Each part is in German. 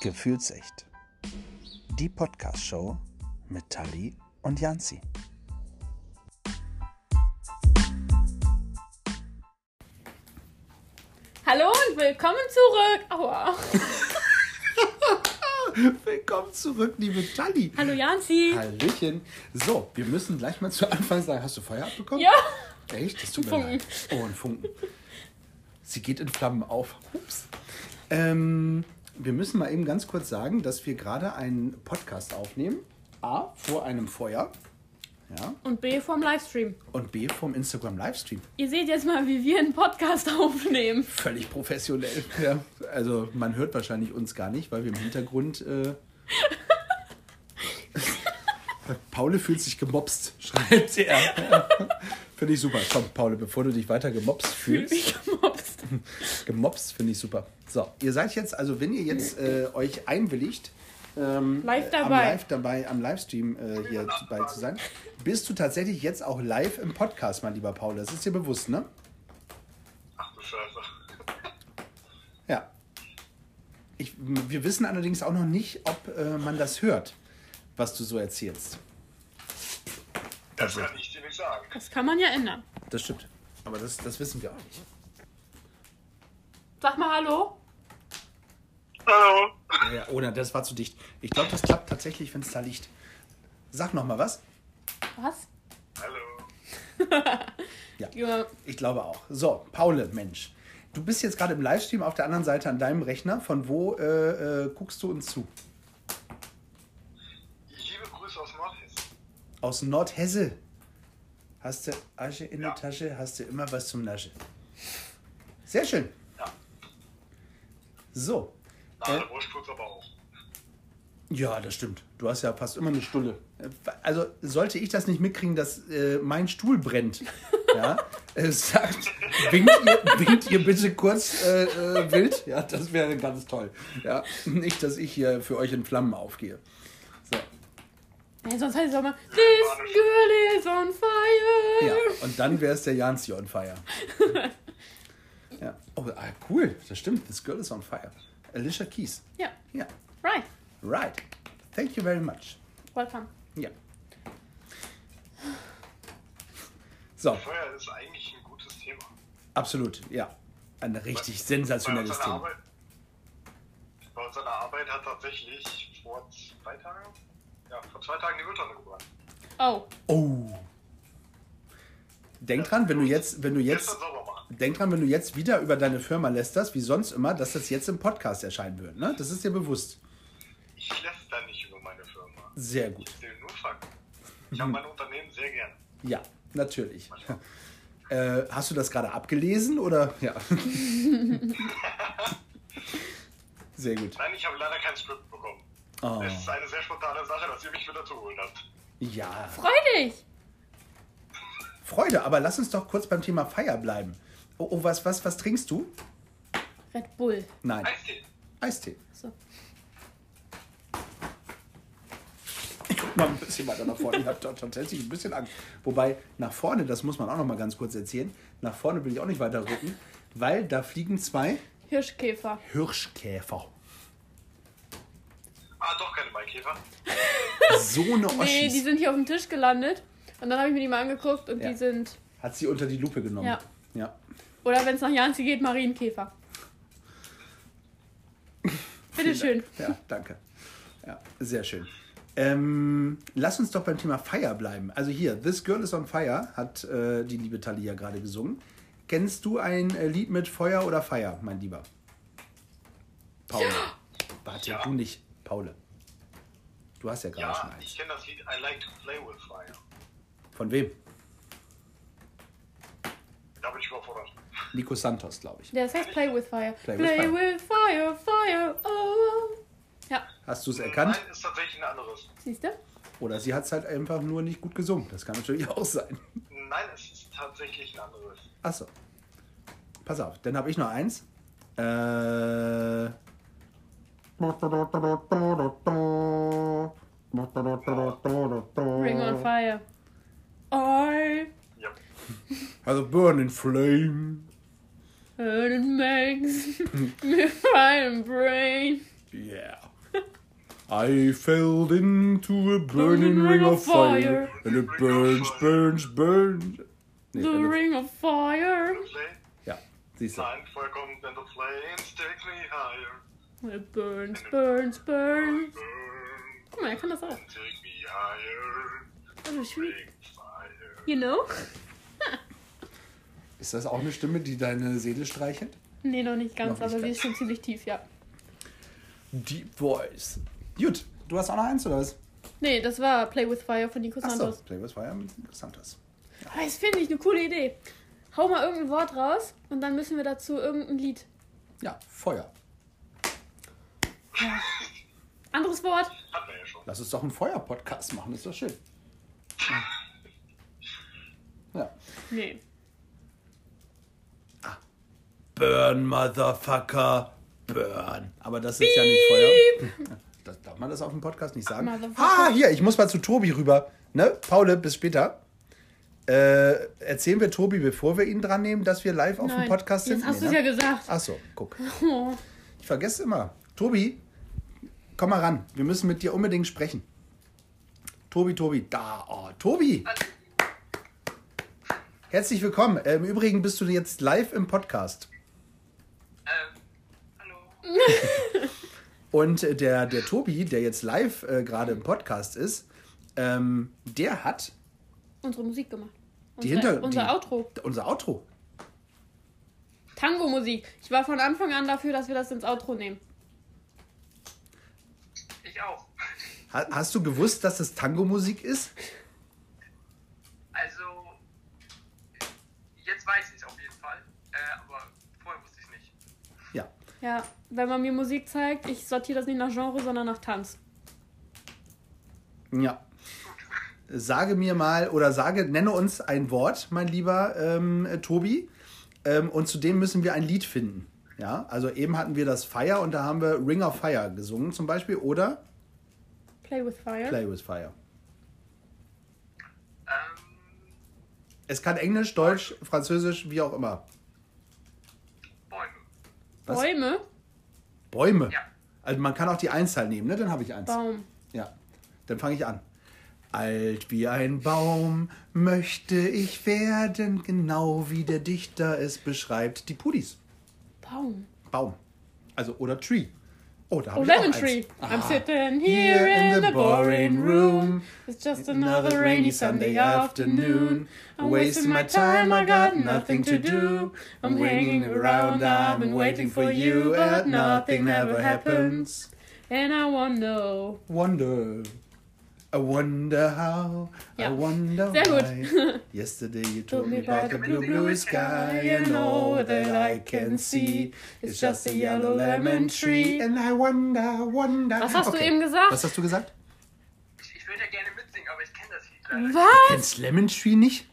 Gefühlsecht. Die Podcast-Show mit Tali und Janzi. Hallo und willkommen zurück. Aua. Willkommen zurück, liebe Tali. Hallo Janzi. Hallöchen. So, wir müssen gleich mal zu Anfang sagen, hast du Feuer abbekommen? Ja. Echt? Das tut mir Funken. leid. Oh, ein Funken. Sie geht in Flammen auf. Ups. Ähm, wir müssen mal eben ganz kurz sagen, dass wir gerade einen Podcast aufnehmen. A, vor einem Feuer. Ja. Und B vom Livestream. Und B, vom Instagram Livestream. Ihr seht jetzt mal, wie wir einen Podcast aufnehmen. Völlig professionell. Ja. Also man hört wahrscheinlich uns gar nicht, weil wir im Hintergrund. Äh, Paule fühlt sich gemobst, schreibt er. Finde ich super. Komm, Paule, bevor du dich weiter gemobst Fühl fühlst. gemobst. Finde ich super. So, ihr seid jetzt, also wenn ihr jetzt äh, euch einwilligt, ähm, Live äh, Am, dabei. live dabei, am Livestream äh, hier dabei zu sein, bist du tatsächlich jetzt auch live im Podcast, mein lieber Paul. Das ist dir bewusst, ne? Ach du Scheiße. Ja. Ich, wir wissen allerdings auch noch nicht, ob äh, man das hört, was du so erzählst. Das kann ich dir nicht sagen. Das kann man ja ändern. Das stimmt. Aber das, das wissen wir auch nicht. Sag mal Hallo. Hallo. Ja, oder das war zu dicht. Ich glaube, das klappt tatsächlich, wenn es da liegt. Sag noch mal was. Was? Hallo. Ja. Ich glaube auch. So, Paule, Mensch. Du bist jetzt gerade im Livestream auf der anderen Seite an deinem Rechner. Von wo äh, äh, guckst du uns zu? Liebe Grüße aus Nordhessen. Aus Nordhesse. Hast du Asche in der Ja. Tasche, hast du immer was zum Nasche. Sehr schön. Ja. So. Na, Äh? aber auch. Ja, das stimmt. Du hast ja fast immer eine Stulle. Also sollte ich das nicht mitkriegen, dass äh, mein Stuhl brennt, ja, äh, sagt, winkt ihr, winkt ihr bitte kurz äh, äh, wild. Ja, das wäre ganz toll. Ja, nicht, dass ich hier für euch in Flammen aufgehe. So, Nee, sonst heißt es auch mal, this girl is on fire. ja, und dann wäre es der Janzi on fire. Ja, oh, ah, cool, das stimmt. This girl is on fire. Alicia Keys. Ja. Ja, Right. right. Thank you very much. Welcome. Ja. So. Feuer ist eigentlich ein gutes Thema. Absolut, ja. Ein richtig Bei sensationelles der Thema. Arbeit, bei uns an der Arbeit hat tatsächlich vor zwei Tagen, ja, vor zwei Tagen die Mülltonne gebrannt. Oh. Oh. Denk dran, wenn du jetzt, wenn du jetzt, Gestern sauber machen. Denk dran, wenn du jetzt wieder über deine Firma lästerst, wie sonst immer, dass das jetzt im Podcast erscheinen wird. Ne? Das ist dir bewusst. Ich läster nicht über meine Firma. Sehr gut. Ich nur Fakten. Ich habe mein Unternehmen sehr gern. Ja, natürlich. Äh, hast du das gerade abgelesen oder? Ja. Sehr gut. Nein, ich habe leider kein Skript bekommen. Oh. Es ist eine sehr spontane Sache, dass ihr mich wieder zu holen habt. Ja, Freu dich. Freude, aber lass uns doch kurz beim Thema Feier bleiben. Oh, oh was, was, was trinkst du? Red Bull. Nein, Eistee. Eistee. So. Ich guck mal ein bisschen weiter nach vorne. Ich habe da tatsächlich ein bisschen Angst. Wobei, nach vorne, das muss man auch noch mal ganz kurz erzählen, nach vorne will ich auch nicht weiter rücken, weil da fliegen zwei Hirschkäfer. Hirschkäfer. Ah, doch keine Maikäfer. So eine Nee, Oschis. die sind hier auf dem Tisch gelandet. Und dann habe ich mir die mal angeguckt und Ja. die sind. Hat sie unter die Lupe genommen. Ja. Oder wenn es nach Janzi geht, Marienkäfer. Bitteschön. Ja, danke. Ja, sehr schön. Ähm, lass uns doch beim Thema Fire bleiben. Also hier, This Girl is on Fire hat äh, die liebe Talia gerade gesungen. Kennst du ein äh, Lied mit Feuer oder Fire, mein Lieber? Paul. Warte, Ja. du nicht. Paule. Du hast ja gerade schon Ja, ich eins. kenne das Lied I Like to Play with Fire. Von wem? Da bin ich. Nico Santos, glaube ich. Der heißt Play with Fire. Play Play, with Fire. with Fire, Fire, oh. Ja, Hast du es erkannt? Nein, ist tatsächlich ein anderes. siehst du? Oder sie hat es halt einfach nur nicht gut gesungen. Das kann natürlich auch sein. Nein, es ist tatsächlich ein anderes. Achso. Pass auf, dann habe ich noch eins. Äh. Ring on Fire. I Ja. Also Burn in Flame. And it makes me fire brain. Yeah. I fell into a burning ring of fire, and it burns, burns, burns. Nee, The wenn Ring of Fire. Play. ja, siehst du. Nein, Feuer kommt and the flames take me higher. It burns, burns, burns. Burn, Guck mal, er kann das auch. take me higher. Also schwierig. Bring. You know? Ist das auch eine Stimme, die deine Seele streichelt? Nee, noch nicht ganz, Noch nicht aber sie ganz. ist schon ziemlich tief, ja. Deep Voice. Gut, du hast auch noch eins, oder was? Nee, das war Play with Fire von Nico Achso, Santos. Play with Fire mit Santos. Aber Das finde ich eine coole Idee. Hau mal irgendein Wort raus und dann müssen wir dazu irgendein Lied. Ja, Feuer. Anderes Wort? Hatten wir ja schon. Lass uns doch einen Feuer-Podcast machen, das ist doch schön. Ja. Nee. Burn, Motherfucker, burn. Aber das ist ja nicht Feuer. Das, darf man das auf dem Podcast nicht sagen? Ah, hier, ich muss mal zu Tobi rüber. Ne, Paul, bis später. Äh, erzählen wir Tobi, bevor wir ihn dran nehmen, dass wir live auf dem Nein. Podcast sind? Jetzt hast Nee, du es ne? ja gesagt. Ach so, guck. Oh. Ich vergesse immer. Tobi, komm mal ran. Wir müssen mit dir unbedingt sprechen. Tobi, Tobi, da. Oh, Tobi. Herzlich willkommen. Äh, Im Übrigen bist du jetzt live im Podcast. Und der, der Tobi, der jetzt live äh, gerade im Podcast ist, ähm, der hat Unsere Musik gemacht. Die Unser, Hinter- unser die- Outro. unser Outro. Tango-Musik. Ich war von Anfang an dafür, dass wir das ins Outro nehmen. Ich auch. Ha hast du gewusst, dass es Tango-Musik ist? Also, jetzt weiß ich es auf jeden Fall. Äh, aber vorher wusste ich es nicht. Ja. Ja, wenn man mir Musik zeigt, ich sortiere das nicht nach Genre, sondern nach Tanz. Ja. Sage mir mal oder sage, nenne uns ein Wort, mein lieber ähm, äh, Tobi. Ähm, und zudem müssen wir ein Lied finden. Ja, also eben hatten wir das Fire und da haben wir Ring of Fire gesungen zum Beispiel oder Play with Fire. Play with Fire. Ähm, Es kann Englisch, Deutsch, Französisch, wie auch immer. Bäume. Was? Bäume. Bäume. Ja. Also man kann auch die Einzahl nehmen, ne? Dann habe ich eins. Baum. Ja, dann fange ich an. Alt wie ein Baum möchte ich werden, genau wie der Dichter es beschreibt. Die Pudis. Baum. Baum. Also, oder Tree. Oh, da Oh, Lemon. Tree. I'm Ah. sitting here in the boring room. It's just another rainy Sunday afternoon. I'm wasting my time, I got nothing to do. I'm hanging around, I've been waiting for you, but nothing ever happens. And I wonder. Wonder. I wonder how. I Ja. wonder Sehr gut. why. Yesterday you told me about the blue, blue sky and all that I can see. It's just a yellow lemon tree. And I wonder, wonder. Was hast du eben gesagt? Was hast du gesagt? Ich, ich würde ja gerne mitsingen, aber ich kenne das Lied leider. Was? Kennst Lemon Tree nicht?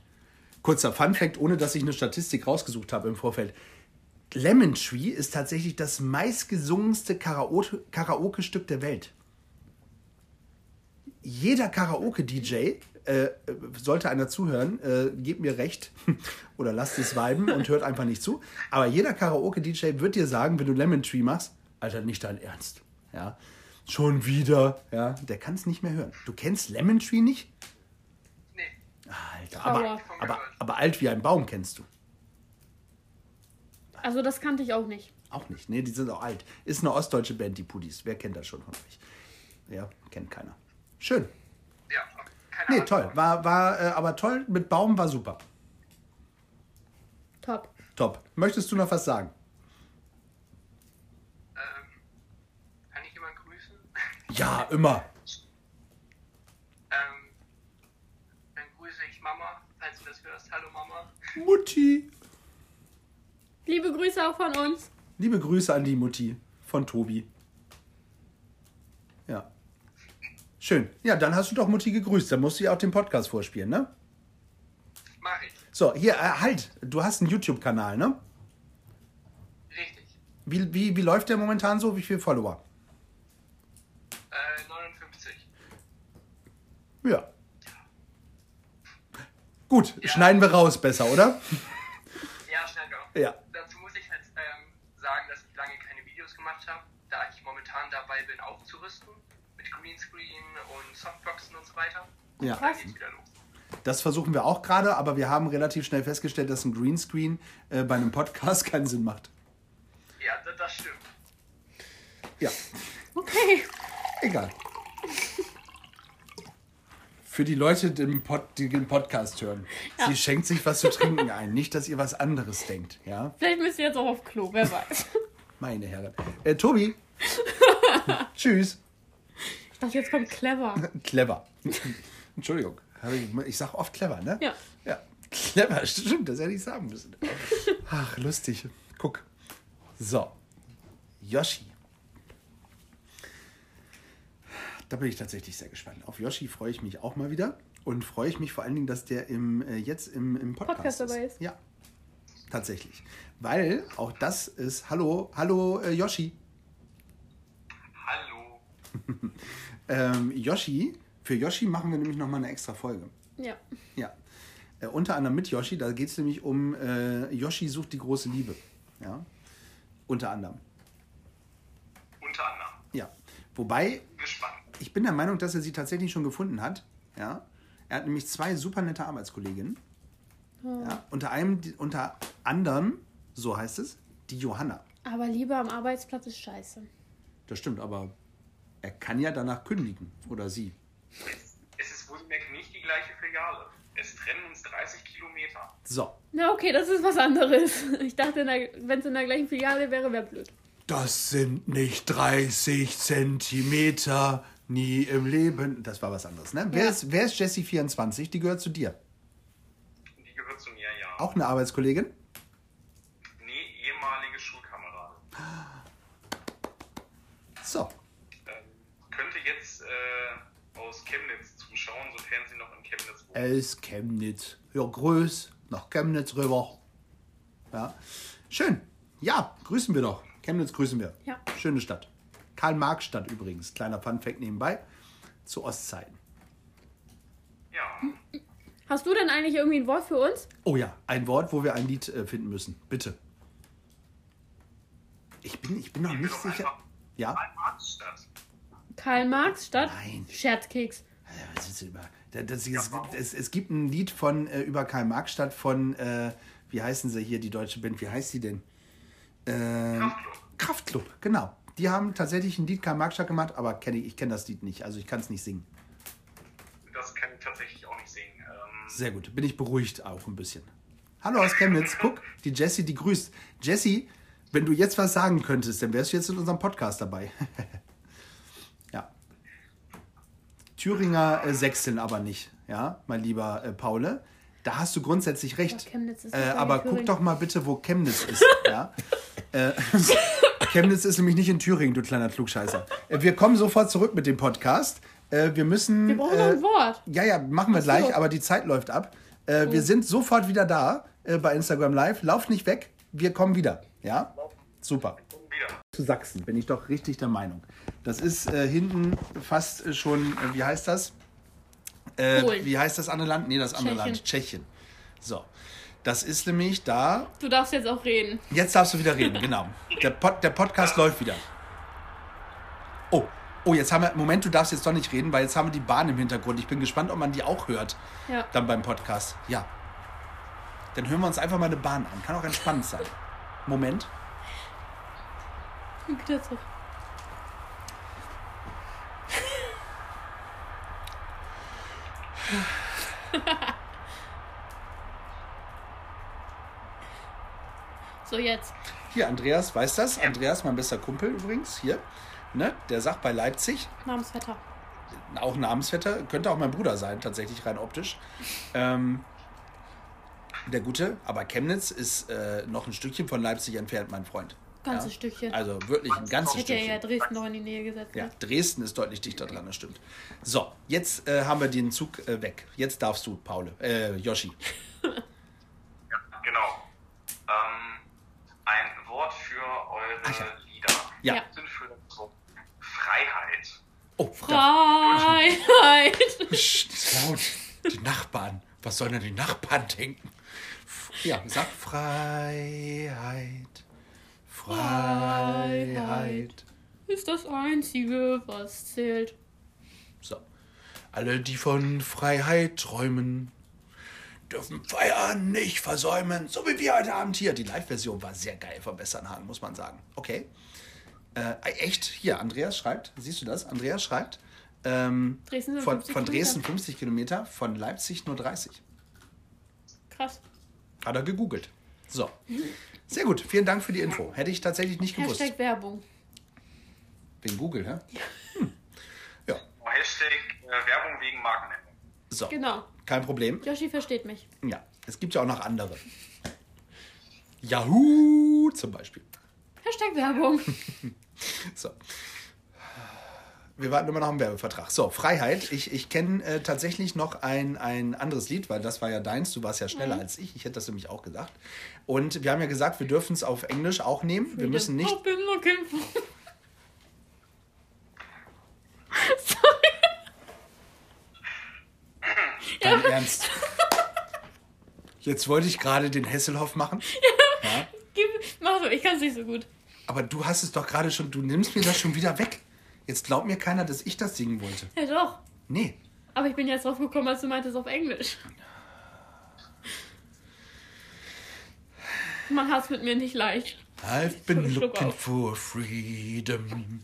Kurzer Funfact, ohne dass ich eine Statistik rausgesucht habe im Vorfeld. Lemon Tree ist tatsächlich das meistgesungenste Karaoke- Karaoke-Stück der Welt. Jeder Karaoke-DJ, äh, sollte einer zuhören, äh, gebt mir recht oder lasst es viben und hört einfach nicht zu. Aber jeder Karaoke-DJ wird dir sagen, wenn du Lemon Tree machst, Alter, nicht dein Ernst. Ja. Schon wieder. Ja, der kann es nicht mehr hören. Du kennst Lemon Tree nicht? Nee. Alter, aber, aber, aber alt wie ein Baum kennst du. Also das kannte ich auch nicht. Auch nicht. Nee, die sind auch alt. Ist eine ostdeutsche Band, die Pudis. Wer kennt das schon von euch? Ja, kennt keiner. Schön. Ja, keine Nee, Ahnung. toll. War, war äh, aber toll. Mit Baum war super. Top. Top. Möchtest du noch was sagen? Ähm, kann ich jemanden grüßen? Ja, immer. ähm, dann grüße ich Mama, falls du das hörst. Hallo Mama. Mutti. Liebe Grüße auch von uns. Liebe Grüße an die Mutti von Tobi. Ja. Schön. Ja, dann hast du doch Mutti gegrüßt. Dann musst du ja auch den Podcast vorspielen, ne? Mach ich. So, hier, äh, halt. Du hast einen YouTube-Kanal, ne? Richtig. Wie, wie, wie läuft der momentan so? Wie viele Follower? Äh, 59. Ja. Gut, Ja. schneiden wir raus besser, oder? Ja, schnell doch. Ja. Dazu muss ich jetzt ähm, sagen, dass ich lange keine Videos gemacht habe, da ich momentan dabei bin aufzurüsten mit Greenscreen Softboxen und so weiter. Ja. Dann geht's wieder los. Das versuchen wir auch gerade, aber wir haben relativ schnell festgestellt, dass ein Greenscreen äh, bei einem Podcast keinen Sinn macht. Ja, das, stimmt. Ja, Okay. egal. Für die Leute, die den, Pod, die den Podcast hören. Sie schenkt sich was zu trinken ein. Nicht, dass ihr was anderes denkt. Ja, Vielleicht müsst ihr jetzt auch auf Klo, wer weiß. meine Herren. Äh, Tobi. Tschüss. Ich dachte, jetzt kommt clever. Clever. Entschuldigung. Ich, ich sag oft clever, ne? Ja. Ja. Clever, stimmt, das hätte ich sagen müssen. Ach, lustig. Guck. So. Yoshi. Da bin ich tatsächlich sehr gespannt. Auf Yoshi freue ich mich auch mal wieder. Und freue ich mich vor allen Dingen, dass der im, äh, jetzt im, im Podcast, Podcast dabei ist. Ja. Tatsächlich. Weil auch das ist. Hallo, hallo äh, Yoshi. Ähm, Yoshi, für Yoshi machen wir nämlich nochmal eine extra Folge. Ja. Ja. Äh, unter anderem mit Yoshi, da geht es nämlich um äh, Yoshi sucht die große Liebe. Ja. Unter anderem. Unter anderem. Ja. Wobei, Gespannt. ich bin der Meinung, dass er sie tatsächlich schon gefunden hat. Ja. Er hat nämlich zwei super nette Arbeitskolleginnen. Ja. Unter einem, die- unter anderem, so heißt es, die Johanna. Aber Liebe am Arbeitsplatz ist scheiße. Das stimmt, aber er kann ja danach kündigen. Oder sie. Es ist wohlgemerkt nicht die gleiche Filiale. Es trennen uns 30 Kilometer. So. Na okay, das ist was anderes. Ich dachte, wenn es in der gleichen Filiale wäre, wäre blöd. Das sind nicht 30 Zentimeter, nie im Leben. Das war was anderes, ne? Wer, Ja. ist, wer ist Jessie24? Die gehört zu dir. Die gehört zu mir, ja. Auch eine Arbeitskollegin? Nee, ehemalige Schulkamerade. So. Ähm, könnte jetzt äh, aus Chemnitz zuschauen, sofern sie noch in Chemnitz wohnt. Es Chemnitz. Ja, grüß. Nach Chemnitz rüber. Ja. Schön. Ja, grüßen wir doch. Chemnitz grüßen wir. Ja. Schöne Stadt. Karl-Marx-Stadt übrigens. Kleiner Funfact nebenbei. Zu Ostzeiten. Ja. Hast du denn eigentlich irgendwie ein Wort für uns? Oh ja, ein Wort, wo wir ein Lied äh, finden müssen. Bitte. Ich bin, ich bin noch wir nicht doch sicher. Ja? Karl-Marx-Stadt. Karl Marx Stadt? Nein. Scherzkeks. Ja, was ist über, das, das, es, es, es gibt ein Lied von äh, über Karl Marx-Stadt von, äh, wie heißen sie hier, die deutsche Band, wie heißt die denn? Ähm, Kraftklub. Kraftklub, genau. Die haben tatsächlich ein Lied Karl Marx-Stadt gemacht, aber kenn ich, ich kenne das Lied nicht, also ich kann es nicht singen. Das kann ich tatsächlich auch nicht singen. Ähm, Sehr gut, bin ich beruhigt auch ein bisschen. Hallo aus Chemnitz, guck, die Jessie, die grüßt. Jessie, wenn du jetzt was sagen könntest, dann wärst du jetzt in unserem Podcast dabei. Thüringer äh, sechseln aber nicht, ja, mein lieber äh, Paule. Da hast du grundsätzlich recht. Aber Chemnitz ist äh, aber guck doch mal bitte, wo Chemnitz ist. ja? äh, Chemnitz ist nämlich nicht in Thüringen, du kleiner Klugscheißer. Äh, wir kommen sofort zurück mit dem Podcast. Äh, wir müssen. Wir brauchen noch äh, ein Wort. ja, ja, machen wir gleich, aber die Zeit läuft ab. Äh, Wir sind sofort wieder da äh, bei Instagram Live. Lauft nicht weg, wir kommen wieder. Ja? Super. Zu Sachsen bin ich doch richtig der Meinung. Das ist äh, hinten fast äh, schon, äh, wie heißt das? Äh, Polen. wie heißt das andere Land? Nee, das andere Tschechien. Land. Tschechien. So. Das ist nämlich da. Du darfst jetzt auch reden. Jetzt darfst du wieder reden, genau. Der, Pod, der Podcast läuft wieder. Oh, oh, jetzt haben wir. Moment, du darfst jetzt doch nicht reden, weil jetzt haben wir die Bahn im Hintergrund. Ich bin gespannt, ob man die auch hört. Ja. Dann beim Podcast. Ja. Dann hören wir uns einfach mal eine Bahn an. Kann auch entspannt sein. Moment. Zurück. so, jetzt. Hier, Andreas weiß das. Andreas, mein bester Kumpel übrigens. Hier. Ne? Der sagt bei Leipzig. Namensvetter. Auch Namensvetter. Könnte auch mein Bruder sein, tatsächlich rein optisch. Ähm, der Gute. Aber Chemnitz ist äh, noch ein Stückchen von Leipzig entfernt, mein Freund. Ganzes Stückchen. Also wirklich ein ganzes Hätte ja, ja Stückchen. Dresden noch in die Nähe gesetzt. Ja, Ne? Dresden ist deutlich dichter dran, das stimmt. So, jetzt äh, haben wir den Zug äh, weg. Jetzt darfst du, Paul. Äh, Yoshi. Ja, genau. Ähm, ein Wort für eure Ach ja. Lieder. Ja. Ja. Sind für Freiheit. Oh, Freiheit. Laut. Die Nachbarn. Was sollen denn die Nachbarn denken? Ja, sag Freiheit. Freiheit. Ist das Einzige, was zählt. So. Alle, die von Freiheit träumen, dürfen Feiern nicht versäumen. So wie wir heute Abend hier. Die Live-Version war sehr geil von Westernhagen, muss man sagen. Okay. Äh, echt? Hier, Andreas schreibt. Siehst du das? Andreas schreibt. Ähm, Dresden von, 50 von Dresden Kilometer. 50 Kilometer, von Leipzig nur 30. Krass. Hat er gegoogelt. So. Sehr gut. Vielen Dank für die Info. Hätte ich tatsächlich nicht gewusst. Hashtag Werbung. Wegen Google, hä? Hm. Ja. Hashtag äh, Werbung wegen Markennennung. So. Genau. Kein Problem. Yoshi versteht mich. Ja. Es gibt ja auch noch andere. Yahoo zum Beispiel. Hashtag Werbung. So. Wir warten immer noch am Werbevertrag. So, Freiheit. Ich, ich kenne äh, tatsächlich noch ein, ein anderes Lied, weil das war ja deins. Du warst ja schneller Mhm. als ich. Ich hätte das nämlich auch gesagt. Und wir haben ja gesagt, wir dürfen es auf Englisch auch nehmen. Wir müssen nicht. I've been looking for... Dein Ernst. Jetzt wollte ich gerade den Hesselhoff machen. Ja. Gib, mach so, ich kann es nicht so gut. Aber du hast es doch gerade schon, du nimmst mir das schon wieder weg. Jetzt glaubt mir keiner, dass ich das singen wollte. Ja doch. Nee. Aber ich bin jetzt drauf gekommen, als du meintest auf Englisch. Man hat es mit mir nicht leicht. I've been Schluck looking auf. for freedom.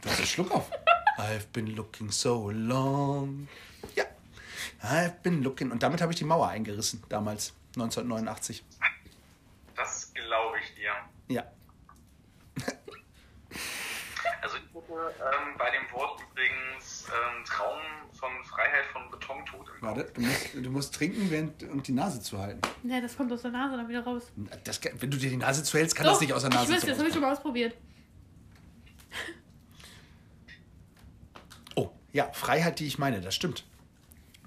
Du hast einen Schluck auf. I've been looking so long. Ja. I've been looking. Und damit habe ich die Mauer eingerissen, damals, 1989. Das glaube ich dir. Ja. Also ich hätte ähm, bei dem Wort übrigens ähm, Traum von Freiheit von Betontod im. Warte, du musst, du musst trinken während, und die Nase zu halten. Ne, das kommt aus der Nase dann wieder raus. Das, kann- wenn du dir die Nase zuhältst, kann das nicht aus der Nase Ich wüsste, das habe ich schon mal ausprobiert. Oh, ja, Freiheit, die ich meine, das stimmt.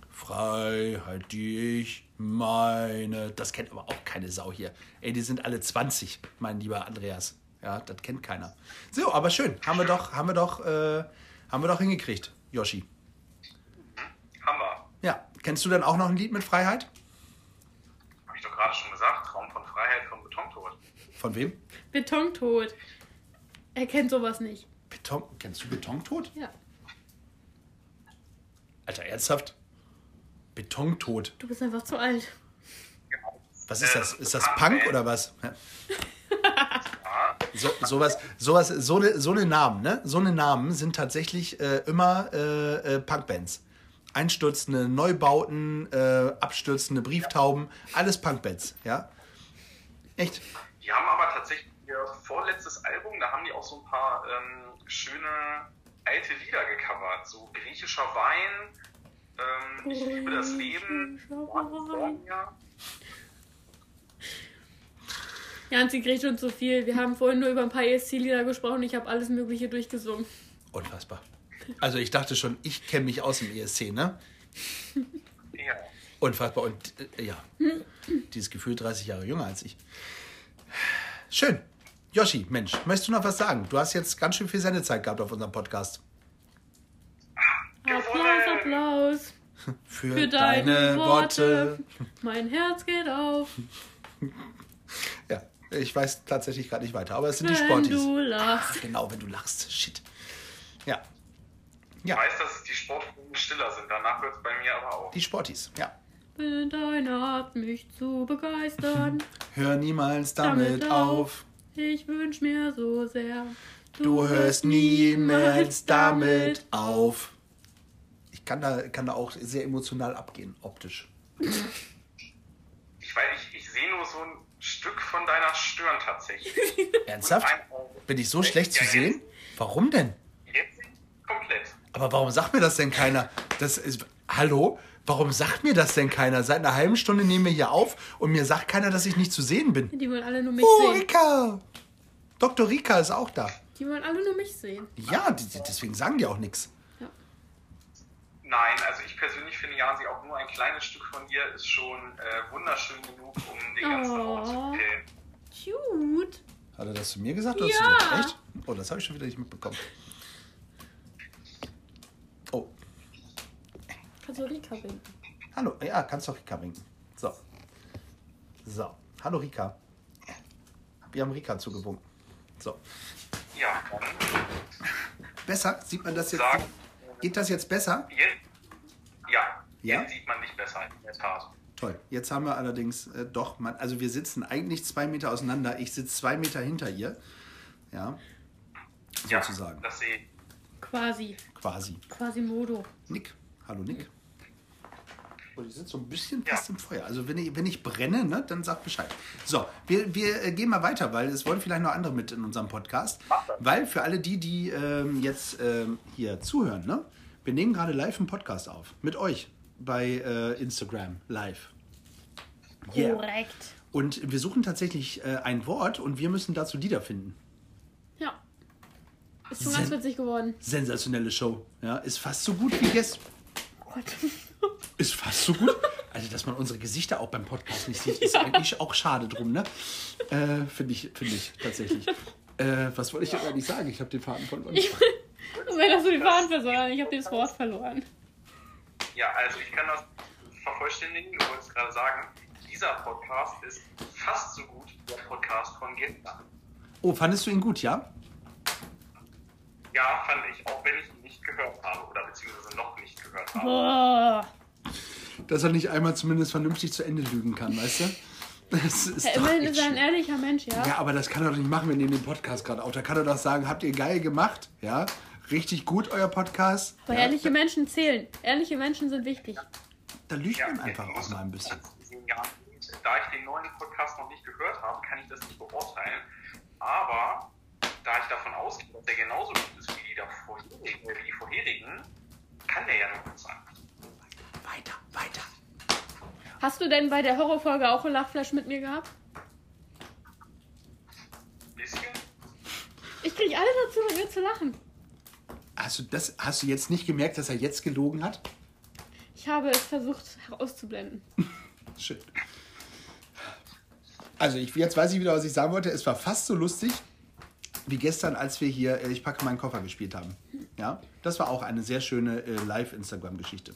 Freiheit, die ich meine. Das kennt aber auch keine Sau hier. Ey, die sind alle 20, mein lieber Andreas. Ja, das kennt keiner. So, aber schön. Haben wir doch, haben wir doch, äh, haben wir doch hingekriegt, Yoshi. Hammer. Ja, kennst du dann auch noch ein Lied mit Freiheit? Habe ich doch gerade schon gesagt. Traum von Freiheit von Betontod. Von wem? Betontod. Er kennt sowas nicht. Beton. Kennst du Betontod? Ja. Alter, ernsthaft? Betontod. Du bist einfach zu alt. Genau. Was ist Äh, das? Ist das Punk, oder was? Ja. Ja, So, sowas, sowas, so eine, so eine Namen, ne? So eine Namen sind tatsächlich äh, immer äh, äh, Punkbands. Einstürzende Neubauten, äh, abstürzende Brieftauben, alles Punkbands, ja? Echt? Die haben aber tatsächlich ihr vorletztes Album, da haben die auch so ein paar ähm, schöne alte Lieder gecovert. So griechischer Wein, ähm, ich liebe das Leben, Griechischer One Wein. for Me. Jan, sie kriegt schon zu viel. Wir haben vorhin nur über ein paar ESC-Lieder gesprochen. Ich habe alles Mögliche durchgesungen. Unfassbar. Also ich dachte schon, ich kenne mich aus dem ESC, ne? Ja. Unfassbar. Und äh, ja, dieses Gefühl 30 Jahre jünger als ich. Schön. Yoshi, Mensch, möchtest du noch was sagen? Du hast jetzt ganz schön viel Sendezeit gehabt auf unserem Podcast. Applaus! Applaus. Für, Für deine Worte. Mein Herz geht auf. Ich weiß tatsächlich gerade nicht weiter, aber es sind die Wenn Sportis. du lachst. Genau, wenn du lachst. Shit. Ja. Ich Ja, weiß, dass die Sportfolgen stiller sind, danach hört es bei mir aber auch. die Sportis. Ja. Wenn deine Art mich zu begeistern. Hör niemals damit, Damit auf. Ich wünsch mir so sehr. Du hörst niemals damit auf. Ich kann da, kann da auch sehr emotional abgehen, optisch. Ich weiß, ich, ich sehe nur so ein Stück von deiner Stirn tatsächlich. Ernsthaft? Bin ich so schlecht zu Ja, sehen? Warum denn? Jetzt komplett. Aber warum sagt mir das denn keiner? Das ist. Hallo? Warum sagt mir das denn keiner? Seit einer halben Stunde nehmen wir hier auf und mir sagt keiner, dass ich nicht zu sehen bin. Die wollen alle nur mich Oh, sehen. Rika! Dr. Rika ist auch da. Die wollen alle nur mich sehen. Ja, die- deswegen sagen die auch nichts. Nein, also ich persönlich finde Jansi auch nur ein kleines Stück von dir ist schon äh, wunderschön genug, um den ganzen Raum zu Oh. killen. Cute. Hat er das zu mir gesagt oder Ja. zu dir? Echt? Oh, das habe ich schon wieder nicht mitbekommen. Oh, Kannst du Rika winken? hallo. Ja, kannst doch Rika winken. So. So. Hallo Rika. Wir haben Rika zugewunken. So. Ja, Besser? Sieht man das jetzt? sagen, Geht das jetzt besser? Jetzt, ja, Ja? jetzt sieht man dich besser, in der Tat. Toll. Jetzt haben wir allerdings äh, doch, man, also wir sitzen eigentlich zwei Meter auseinander. Ich sitze zwei Meter hinter ihr. Ja, sozusagen. Ja, das sehe ich. Quasi. Quasi. Quasimodo. Nick. Hallo Nick. Und ich sitze so ein bisschen Ja. fast im Feuer. Also wenn ich, wenn ich brenne, ne, dann sag Bescheid. So, wir, wir äh, gehen mal weiter, weil es wollen vielleicht noch andere mit in unserem Podcast. Weil für alle die, die ähm, jetzt ähm, hier zuhören, ne, wir nehmen gerade live einen Podcast auf. Mit euch bei äh, Instagram live. Yeah. Korrekt. Und wir suchen tatsächlich äh, ein Wort und wir müssen dazu Lieder finden. Ja. Ist schon ganz Sen- witzig geworden. Sensationelle Show. Ja, ist fast so gut wie gestern. Gott. Ist fast so gut. Also, dass man unsere Gesichter auch beim Podcast nicht sieht, ist eigentlich auch schade drum, ne? Äh, Finde ich, finde ich tatsächlich. Äh, was wollte ich denn eigentlich sagen? Ich habe den Faden verloren. Wenn hast du die Faden verloren, ich habe das Wort verloren. Ja, also ich kann das vervollständigen. Du wolltest gerade sagen, dieser Podcast ist fast so gut wie der Podcast von gestern. Oh, fandest du ihn gut, ja? Ja, fand ich, auch wenn ich ihn nicht gehört habe oder beziehungsweise noch nicht gehört habe. Boah. Dass er nicht einmal zumindest vernünftig zu Ende lügen kann, weißt du? Das ist Ja, immerhin ist er ein ehrlicher Mensch, ja? Ja, aber das kann er doch nicht machen, wenn ihr den Podcast gerade auch. Da kann er doch sagen, habt ihr geil gemacht, ja? Richtig gut, euer Podcast. Aber ja, ehrliche Menschen zählen. Ehrliche Menschen sind wichtig. da lügt Ja, man einfach auch mal ein bisschen. Jahren- Da ich den neuen Podcast noch nicht gehört habe, kann ich das nicht beurteilen. Aber da ich davon ausgehe, dass der genauso gut ist wie die, davor, wie die vorherigen, kann der ja nur gut sein. Weiter, weiter. Hast du denn bei der Horrorfolge auch ein Lachflash mit mir gehabt? Bisschen? Ich krieg alle dazu, mit mir zu lachen. Hast du, das, hast du jetzt nicht gemerkt, dass er jetzt gelogen hat? Ich habe es versucht auszublenden. Schön. Also ich, jetzt weiß ich wieder, was ich sagen wollte. Es war fast so lustig wie gestern, als wir hier äh, Ich packe meinen Koffer gespielt haben. Ja, das war auch eine sehr schöne äh, Live-Instagram-Geschichte.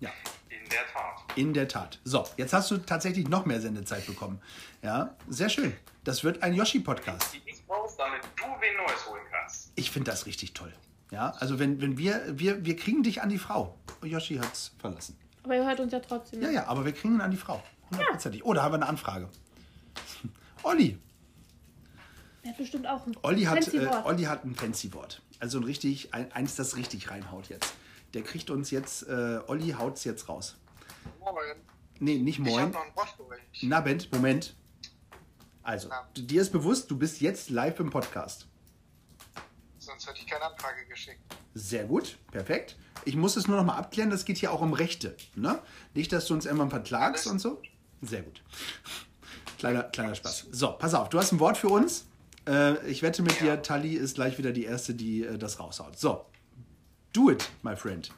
Ja, In der Tat. in der Tat. So, jetzt hast du tatsächlich noch mehr Sendezeit bekommen. Ja, sehr schön. Das wird ein Yoshi-Podcast. Ich raus, damit du wen Neues holen kannst. Ich finde das richtig toll. Ja, also wenn, wenn wir, wir, wir kriegen dich an die Frau. Yoshi hat's verlassen. Aber ihr hört uns ja trotzdem. Ja, ja, aber wir kriegen ihn an die Frau. Hundertprozentig. Oh, da haben wir eine Anfrage. Olli. Der hat bestimmt auch ein Olli hat, fancy äh, Wort. Olli hat ein fancy Wort. Also ein richtig, ein, eins, das richtig reinhaut jetzt. Der kriegt uns jetzt, äh, Olli haut's jetzt raus. Moin. Nee, nicht Ich habe moin. noch ein Wort für euch. Na, Bent, Moment. Also, Ja. du- dir ist bewusst, du bist jetzt live im Podcast. Sonst hätte ich keine Anfrage geschickt. Sehr gut, perfekt. Ich muss es nur noch mal abklären, das geht hier auch um Rechte. Ne? Nicht, dass du uns irgendwann verklagst und so. Sehr gut. Kleiner, kleiner Spaß. So, pass auf, du hast ein Wort für uns. Äh, ich wette mit Ja. dir, Tali ist gleich wieder die Erste, die äh, das raushaut. So, do it, my friend.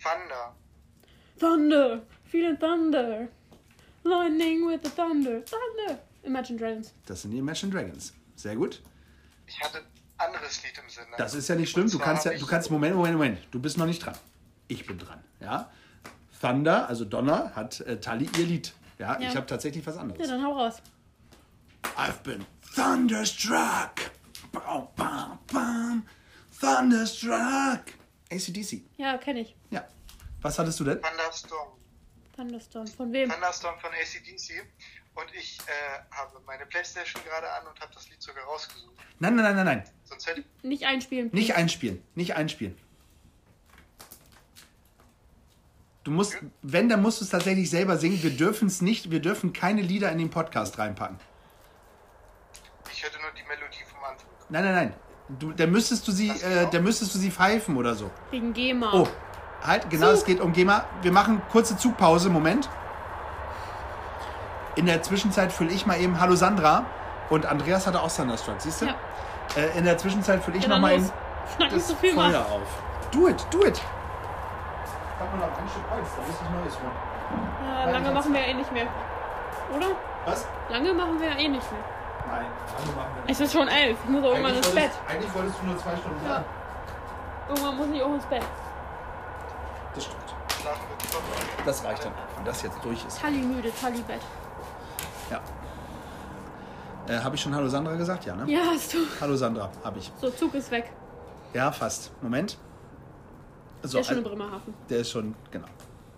Thunder. Thunder. Feeling thunder. Lightning with the thunder. Thunder. Imagine Dragons. Das sind die Imagine Dragons. Sehr gut. Ich hatte ein anderes Lied im Sinne. Das ist ja nicht schlimm. Du kannst ja, du kannst, Moment, Moment, Moment. Du bist noch nicht dran. Ich bin dran. Ja. Thunder, also Donner, hat äh, Tali ihr Lied. Ja, Ja. ich habe tatsächlich was anderes. Ja, dann hau raus. I've been thunderstruck. Bam, bam, bam. Thunderstruck. ACDC. Ja, kenne ich. Ja. Was hattest du denn? Thunderstorm. Thunderstorm. Von wem? Thunderstorm von ACDC. Und ich äh, habe meine Playstation gerade an und habe das Lied sogar rausgesucht. Nein, nein, nein, nein, nein. Sonst hätte ich... Nicht einspielen. Nicht einspielen. Nicht einspielen. Du musst, wenn, dann musst du es tatsächlich selber singen. Wir dürfen es nicht, wir dürfen keine Lieder in den Podcast reinpacken. Ich hätte nur die Melodie vom Anfang. Nein, nein, nein. Du, dann müsstest du sie, äh, dann müsstest du sie pfeifen oder so. Wegen GEMA. Oh, halt, genau, Zug. es geht um GEMA. Wir machen kurze Zugpause, Moment. In der Zwischenzeit fülle ich mal eben Hallo Sandra und Andreas hatte auch Thunderstruck, siehst du? Ja. Äh, in der Zwischenzeit fülle ich Ja, noch mal eben das so viel Feuer machen. auf. Do it, do it. Pack mal noch ein Stück Holz, da ist was Neues drin. Ja, lange machen wir ja eh nicht mehr. Oder? Was? Lange machen wir ja eh nicht mehr. Nein, lange machen wir nicht. Es ist schon elf. Ich muss auch irgendwann ins Bett. eigentlich wolltest du nur zwei Stunden Ja. sagen. Irgendwann muss ich auch ins Bett. Das stimmt. Das reicht dann, wenn das jetzt durch ist. Tali müde, Tali Bett. Ja. Äh, habe ich schon Hallo Sandra gesagt? Ja, ne? Ja, hast du. Hallo Sandra, habe ich. So, Zug ist weg. Ja, fast. Moment. So, Der ist schon in also- Bremerhaven. der ist schon, genau.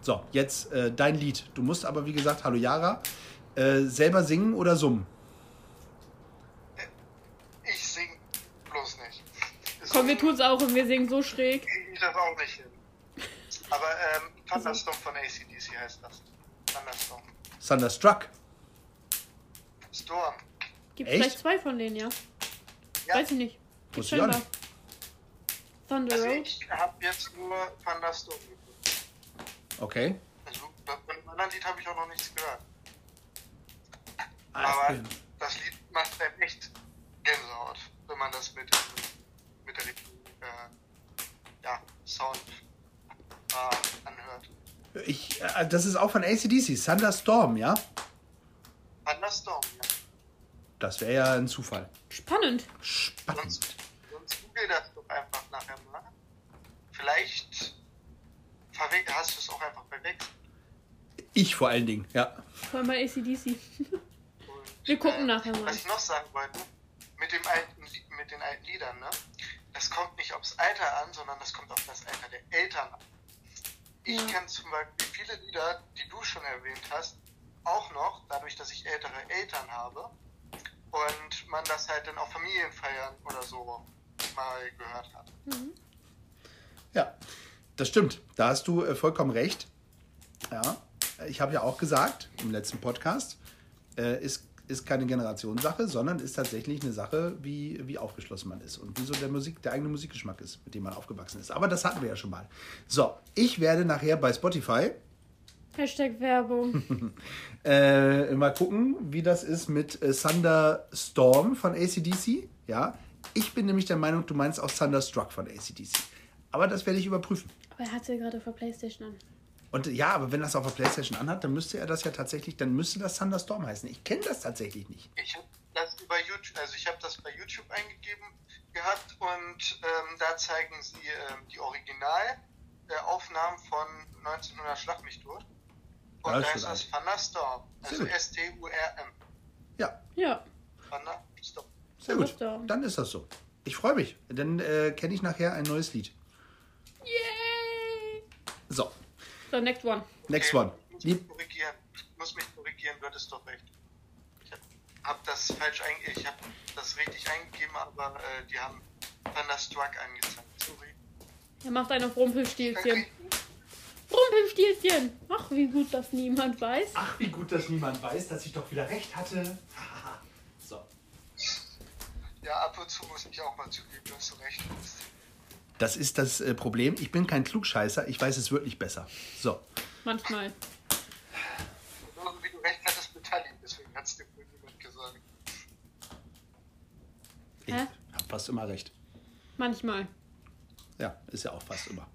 So, jetzt äh, dein Lied. Du musst aber, wie gesagt, Hallo Yara, äh, selber singen oder summen. Ich sing bloß nicht. Komm, wir tun's auch und wir singen so schräg. Ich das auch nicht hin. Aber ähm, Thunderstorm von ACDC heißt das. Thunderstorm. Thunderstruck. Storm. Gibt Echt? vielleicht zwei von denen, ja? Ja. Weiß ich nicht. Muss ich auch. Thunder Also ich habe jetzt nur Thunderstorm geguckt. Okay. Also von dem anderen Lied habe ich auch noch nichts gehört. Ah, Aber bin- das Lied macht einem echt Gänsehaut, wenn man das mit, mit der richtigen äh, ja, Sound äh, anhört. Ich, äh, das ist auch von ACDC, Thunderstorm, ja? Thunderstorm, ja. Das wäre ja ein Zufall. Spannend. Spannend. Sonst, sonst google das doch einfach nachher mal. Vielleicht hast du es auch einfach verwechselt. Ich vor allen Dingen, ja. Vor allem bei ACDC. Und, Wir gucken nachher mal. Was ich noch sagen wollte, mit, dem alten, mit den alten Liedern, ne? das kommt nicht aufs Alter an, sondern das kommt auf das Alter der Eltern an. Ich kenne zum Beispiel viele Lieder, die du schon erwähnt hast, auch noch, dadurch, dass ich ältere Eltern habe und man das halt dann auf Familienfeiern oder so mal gehört hat. Ja, das stimmt. Da hast du äh, vollkommen recht. Ja, ich habe ja auch gesagt im letzten Podcast, äh, ist, ist keine Generationssache, sondern ist tatsächlich eine Sache, wie, wie aufgeschlossen man ist und wie so der, Musik, der eigene Musikgeschmack ist, mit dem man aufgewachsen ist. Aber das hatten wir ja schon mal. So, ich werde nachher bei Spotify Hashtag Werbung. äh, mal gucken, wie das ist mit äh, Thunderstorm von ACDC. Ja, ich bin nämlich der Meinung, du meinst auch Thunderstruck von ACDC. Aber das werde ich überprüfen. Aber er hat sie gerade für Playstation an. Und äh, ja, aber wenn das auf der Playstation anhat, dann müsste er das ja tatsächlich, dann müsste das Thunderstorm heißen. Ich kenne das tatsächlich nicht. Ich habe das über YouTube, also ich habe das bei YouTube eingegeben gehabt und ähm, da zeigen sie ähm, die Originalaufnahmen von 1900 Schlag mich tot. Und Ja, da ist das Thunderstorm, also. S-T-U-R-M. Ja, Ja. Thunderstorm. sehr gut. Dann ist das so. Ich freue mich. Dann äh, kenne ich nachher ein neues Lied. Yay! So, So, next one. next Okay, one. Ich muss korrigieren. Ich muss mich korrigieren, du hattest doch recht. Ich habe das falsch eingegeben, ich habe das richtig eingegeben, aber äh, die haben Thunderstruck angezeigt. Sorry. Er macht einen auf Rumpelstilzchen. Rumpelstilzchen! Ach, wie gut, dass niemand weiß. Ach, wie gut, dass niemand weiß, dass ich doch wieder recht hatte. so. Ja, ab und zu muss ich auch mal zugeben, dass du recht hast. Das ist das äh, Problem. Ich bin kein Klugscheißer. Ich weiß es wirklich besser. So. Manchmal. Genauso wie du recht hattest mit Tallinn, deswegen hat es dir wohl niemand gesagt. Ich Hä? habe fast immer recht. Manchmal. Ja, ist ja auch fast immer.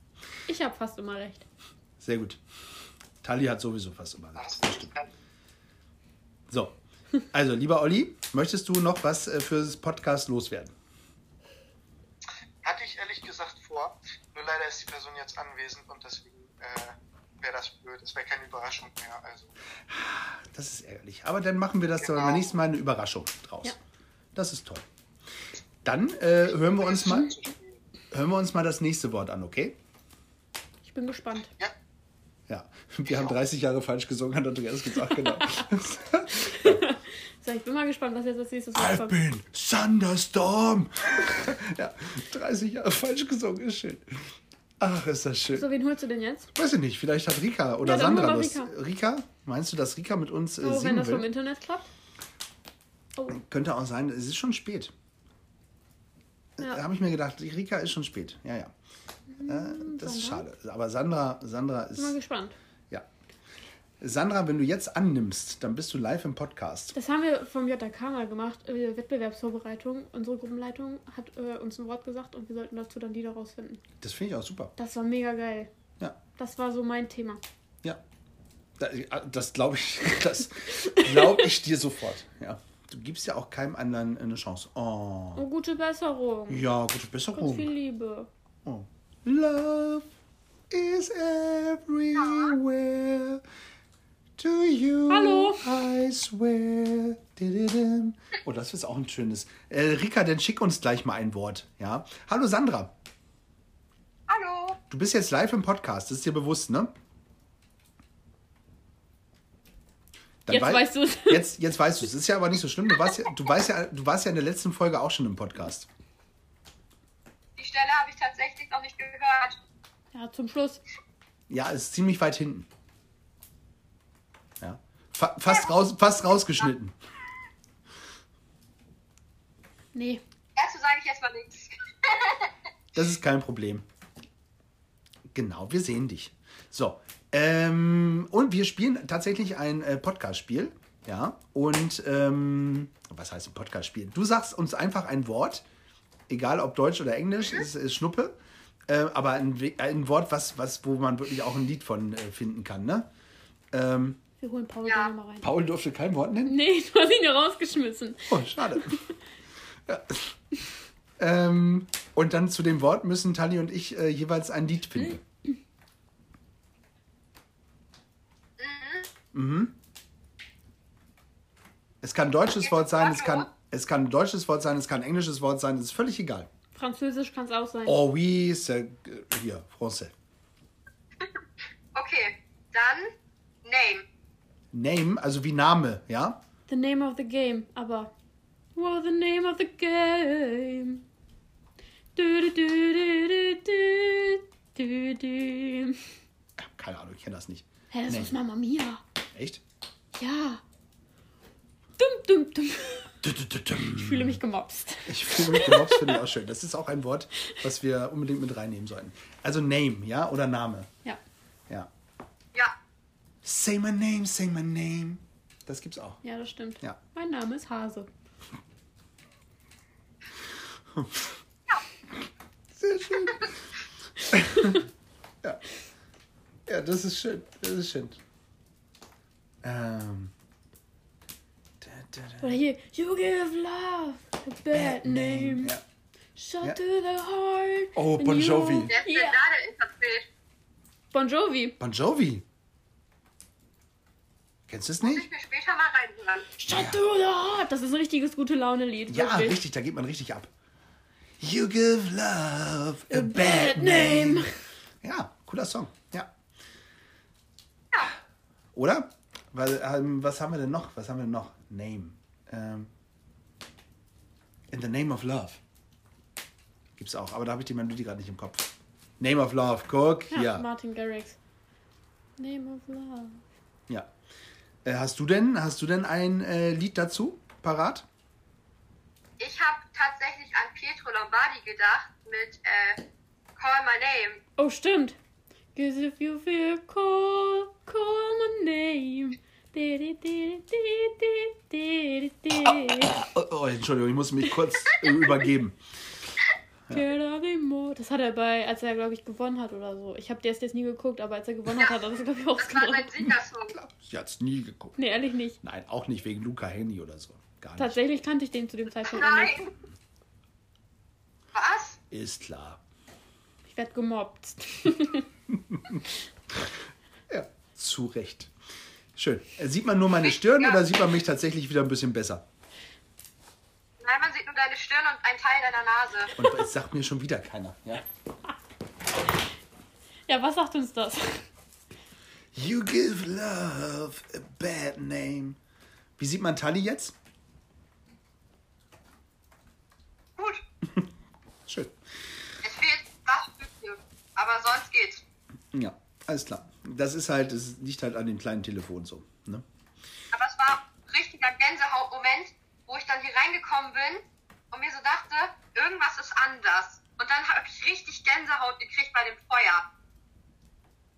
Ich habe fast immer recht. Sehr gut. Tali hat sowieso fast immer recht. Du nicht So. Also, lieber Olli, möchtest du noch was äh, für das Podcast loswerden? Hatte ich ehrlich gesagt vor, nur leider ist die Person jetzt anwesend und deswegen äh, wäre das blöd. Es wäre keine Überraschung mehr. Also, Das ist ärgerlich. Aber dann machen wir das Genau. beim nächsten Mal eine Überraschung draus. Ja. Das ist toll. Dann äh, hören, wir uns mal, hören wir uns mal das nächste Wort an, okay? Ich bin gespannt. Ja, Ja. Wir haben 30 Jahre falsch gesungen, hat Andreas gesagt, genau. So, ich bin mal gespannt, was jetzt als nächstes I've kommt. been Thunderstorm. ja, 30 Jahre falsch gesungen, ist schön. Ach, ist das schön. So, wen holst du denn jetzt? Weiß ich nicht, vielleicht hat Rika oder Ja, dann Sandra Lust. Rika. meinst du, dass Rika mit uns äh, Oh, wenn singen das vom will? Internet klappt? Oh, Könnte auch sein, es ist schon spät. Ja. Da habe ich mir gedacht, Rika ist schon spät. Ja, ja. Äh, das ist schade. Aber Sandra, Sandra bin mal ist. gespannt. Sandra, wenn du jetzt annimmst, dann bist du live im Podcast. Das haben wir vom JK mal gemacht, äh, Wettbewerbsvorbereitung. Unsere Gruppenleitung hat äh, uns ein Wort gesagt und wir sollten dazu dann Lieder rausfinden. Das finde ich auch super. Das war mega geil. Ja. Das war so mein Thema. Ja. Da- Das glaube ich, das glaube ich dir sofort. Ja. Du gibst ja auch keinem anderen eine Chance. Oh. Oh, gute Besserung. Ja, gute Besserung. viel Liebe. Oh. Love is everywhere. To you, Hallo. I swear. Oh, das ist auch ein schönes. Äh, Rika, dann schick uns gleich mal ein Wort. Ja. Hallo Sandra. Du bist jetzt live im Podcast, das ist dir bewusst, ne? Dann Jetzt wei- weißt du's. Jetzt, jetzt weißt du es. Ist ja aber nicht so schlimm. Du warst ja, du, weißt ja, du warst ja in der letzten Folge auch schon im Podcast. Die Stelle habe ich tatsächlich noch nicht gehört. Ja, zum Schluss. Ja, ist ziemlich weit hinten. Fa fast, raus, fast rausgeschnitten. Nee. Dazu sage ich erstmal nichts. Das ist kein Problem. Genau, wir sehen dich. So. Ähm, und wir spielen tatsächlich ein äh, Podcast-Spiel. Ja. Und ähm, was heißt ein Podcast-Spiel? Du sagst uns einfach ein Wort, egal ob Deutsch oder Englisch, ist, ist Schnuppe. Äh, aber ein, ein Wort, was, was, wo man wirklich auch ein Lied von äh, finden kann, ne? Ähm, Wir holen Paul Ja. gerne mal rein. Paul durfte kein Wort nennen. Nee, du hast ihn ja rausgeschmissen. Oh, schade. ja. ähm, und dann zu dem Wort müssen Tali und ich äh, jeweils ein Lied finden. Mhm. Es kann ein deutsches Wort sein, es kann, es kann ein deutsches Wort sein, es kann ein englisches Wort sein, es ist völlig egal. Französisch kann es auch sein. Oh oui, c'est hier, français. Okay, dann Name. Name, also wie Name, ja? The name of the game. Aber. Well, the name of the game. Du, du, du, du, du, du, du, du. Keine Ahnung, ich kenne das nicht. Hä, das Nee. ist Mama Mia. Echt? Ja. Dum, dum, dum. Ich Ich fühle mich gemobst. Ich fühle mich gemobst, finde ich auch schön. Das ist auch ein Wort, was wir unbedingt mit reinnehmen sollten. Also Name, ja? Oder Name. Ja. Ja, Say my name, say my name. Das gibt's auch. Ja, das stimmt. Ja. Mein Name ist Hase. Sehr schön. ja. Ja, das ist schön. Das ist schön. Ähm. Da, da, da. Oder hier. You give love a bad name. Ja. Shot Ja. to the heart. Oh, Bon you- Jovi. wer ist Ja. der? Bon Jovi. Bon Jovi. Kennst du es Muss nicht? ich mir später mal reinhören. Heart. Das ist ein richtiges gute Laune-Lied. Ja, wirklich. richtig, da geht man richtig ab. You give love a bad bad name. name. Ja, cooler Song. Ja. Ja. Oder? Weil, ähm, was haben wir denn noch? Was haben wir denn noch? Name. Ähm, In the Name of Love. Gibt's auch, aber da habe ich die Melodie gerade nicht im Kopf. Name of Love, guck. Ja, Ja. Martin Garrix. Name of Love. ja. Äh, hast du denn, hast du denn ein äh, Lied dazu parat? Ich habe tatsächlich an Pietro Lombardi gedacht mit äh, Call My Name. Oh, stimmt. Cause if you feel call, call my name. Oh, oh, Entschuldigung, ich muss mich kurz übergeben. More. Das hat er bei, als er, glaube ich, gewonnen hat oder so. Ich habe das jetzt nie geguckt, aber als er gewonnen hat, hat er das, glaube ich, Das war mein. Siegersong. Ich hat's nie geguckt. Nee, ehrlich nicht. Nein, auch nicht wegen Luca Henny oder so. Gar nicht. Tatsächlich kannte ich den zu dem Zeitpunkt noch nicht. Nein. Was? Ist klar. Ich werde gemobbt. Ja, zu Recht. Schön. Äh, Sieht man nur meine Stirn Ja. oder sieht man mich tatsächlich wieder ein bisschen besser? Nein, man sieht nur deine Stirn und einen Teil deiner Nase. Und es sagt mir schon wieder keiner. Ja? Ja, was sagt uns das? You give love a bad name. Wie sieht man Tali jetzt? Gut. Schön. Es fehlt das Stückchen. Aber sonst geht's. Ja, alles klar. Das ist halt, es liegt halt an dem kleinen Telefon so. Ne? Aber es war ein richtiger Gänsehautmoment, wo ich dann hier reingekommen bin und mir so dachte, irgendwas ist anders. Und dann habe ich richtig Gänsehaut gekriegt bei dem Feuer.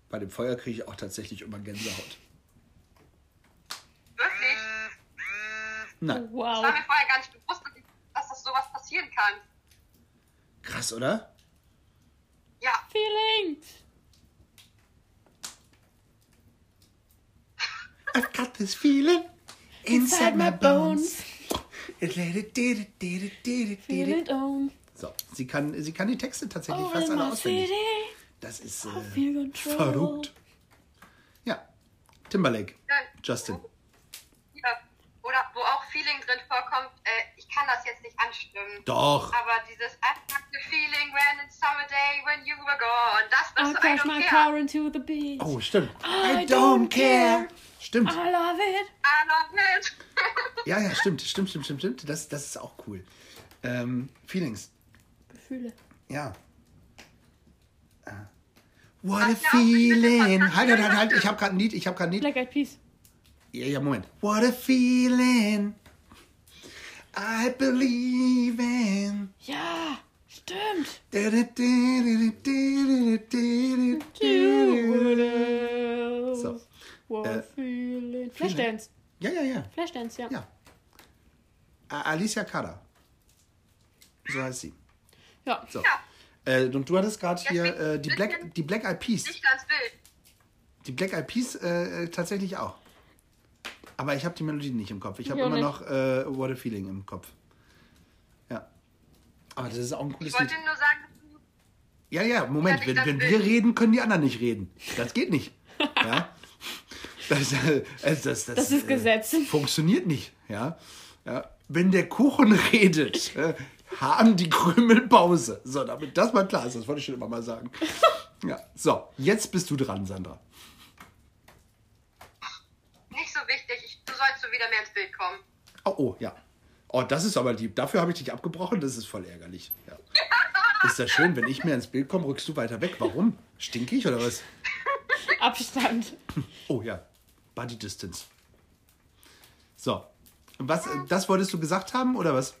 Bei dem Feuer kriege ich auch tatsächlich immer Gänsehaut. Wirklich. Nein, Das Wow. war mir vorher gar nicht bewusst, dass das sowas passieren kann. krass, oder? Ja, Feelings. I've got this feeling inside my bones. Feel it on. So, sie kann, sie kann die Texte tatsächlich Oh, fast alle auswendig. Das ist I äh, verrückt. Ja, Timberlake, Ja. Justin. ja. Oder wo auch Feeling drin vorkommt, äh, ich kann das jetzt nicht anstimmen. Doch. Aber dieses I the feeling when it's summer day when you were gone. Das, das I so, I crash don't my care. car into the beach. Oh, stimmt. I don't care. Stimmt. I love it. I love it. Ja, ja, stimmt. Stimmt, stimmt, stimmt, stimmt. Das, das ist auch cool. Ähm, Feelings. Gefühle. Ja. Äh. What a Ach, ja, feeling. Halt, halt, halt, halt. Ich habe gerade ein Lied. Ich habe gerade ein Lied. Black Eyed Peas. Ja, ja, Moment. What a feeling. I believe in. Ja, stimmt. So. What Äh, feeling. Flashdance. Ja, ja, ja. Flashdance, ja. Ja. Alicia Kada. So heißt sie. Ja. So. Ja. Äh, und du hattest gerade hier äh, die, Black, die Black Eyed Peas. Nicht ans Bild. Die Black Eyed Peas äh, äh, tatsächlich auch. Aber ich habe die Melodie nicht im Kopf. Ich habe immer nicht. noch äh, What a Feeling im Kopf. Ja. Aber das ist auch ein cooles Ich wollte Lied. nur sagen, dass du Ja, ja, Moment. Wenn, wenn wir reden, können die anderen nicht reden. Das geht nicht. Ja? Das, äh, das, das, das, ist äh, Gesetz. Funktioniert nicht. Ja? Ja? Wenn der Kuchen redet, äh, haben die Krümel Pause. So, damit das mal klar ist, das wollte ich schon immer mal sagen. Ja, so, jetzt bist du dran, Sandra. nicht so wichtig. Ich, du sollst so wieder mehr ins Bild kommen. Oh, oh, ja. Oh, das ist aber lieb. Dafür habe ich dich abgebrochen. Das ist voll ärgerlich. Ja. Ist das schön, wenn ich mehr ins Bild komme, rückst du weiter weg. Warum? Stink ich oder was? Abstand. Oh ja, Body Distance. So, was, das wolltest du gesagt haben oder was?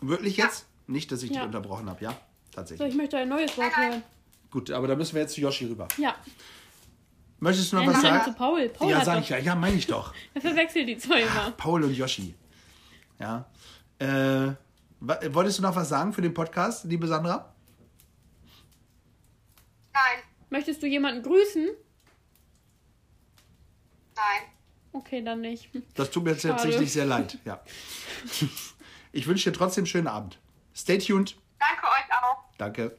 Wirklich jetzt? Nicht, dass ich dich Ja. unterbrochen habe, ja? So, ich Tatsächlich. möchte ein neues Wort hören. Gut, aber da müssen wir jetzt zu Yoshi rüber. Ja. Möchtest du noch Nein, was nein, sagen? zu Paul. Paul ja, hat sag doch. ich ja. Ja, meine ich doch. Er verwechselt die zwei immer. Paul und Yoshi. Ja. Äh, wa- wolltest du noch was sagen für den Podcast, liebe Sandra? Nein, Möchtest du jemanden grüßen? Nein. Okay, dann nicht. Das tut mir jetzt Schade. tatsächlich sehr leid. Ja. Ich wünsche dir trotzdem einen schönen Abend. Stay tuned. Danke euch auch. Danke.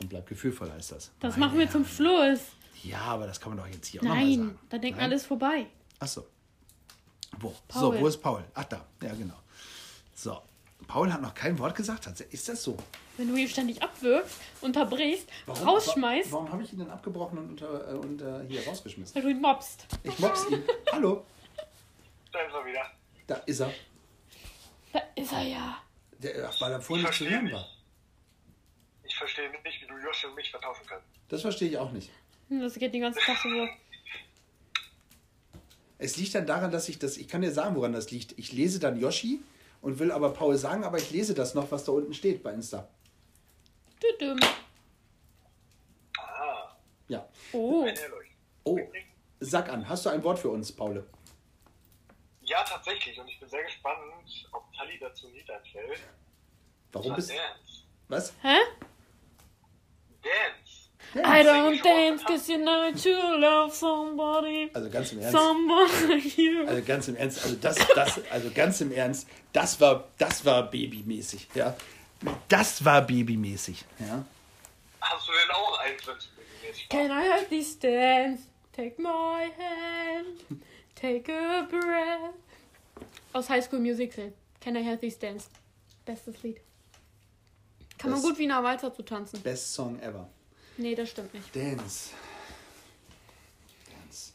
Und bleib gefühlvoll, heißt das. Das Meine machen wir zum. Schluss. Ja, aber das kann man doch jetzt hier auch nochmal Nein, sagen. da denkt Nein? alles vorbei. Achso. Wo? So, Paul. wo ist Paul? Ach, da. Ja, genau. Paul hat noch kein Wort gesagt. Hat- Ist das so? Wenn du ihn ständig abwirfst, unterbrichst, rausschmeißt, Warum habe ich ihn denn abgebrochen und, unter, äh, und äh, hier rausgeschmissen? weil du ihn mobst. Ich mobs ihn. Hallo. Da ist er wieder. Da ist er. Da ist er ja. Der, ach, weil er vorhin nicht zu hören war. Ich verstehe nicht, wie du Joshi und mich vertauschen kannst. Das verstehe ich auch nicht. Hm, Das geht den ganzen Tag so. Es liegt dann daran, dass ich das, ich kann dir sagen, woran das liegt. Ich lese dann Yoshi und will aber Paul sagen, aber ich lese das noch, was da unten steht bei Insta. Tüdüm. Ah, Ja. Oh. Oh, sag an, hast du ein Wort für uns, Paul? Ja, tatsächlich. Und ich bin sehr gespannt, ob Tali dazu ein Lied einfällt. Warum bist Dance. Was? hä? Dance. I don't dance cause you know to love somebody. Also ganz im Ernst. Somebody like you. Also ganz im Ernst, also das, das, also ganz im Ernst, das war, das war babymäßig, ja. Das war babymäßig, ja. Hast du denn auch eins, wenn es regelmäßig war? Can I have this dance? Take my hand. Take a breath. Aus High School Musical. Can I have this dance? Bestes Lied. Kann man Das- gut Wiener Walzer zu tanzen. Best Song ever. Nee, das stimmt nicht. Dance. Dance.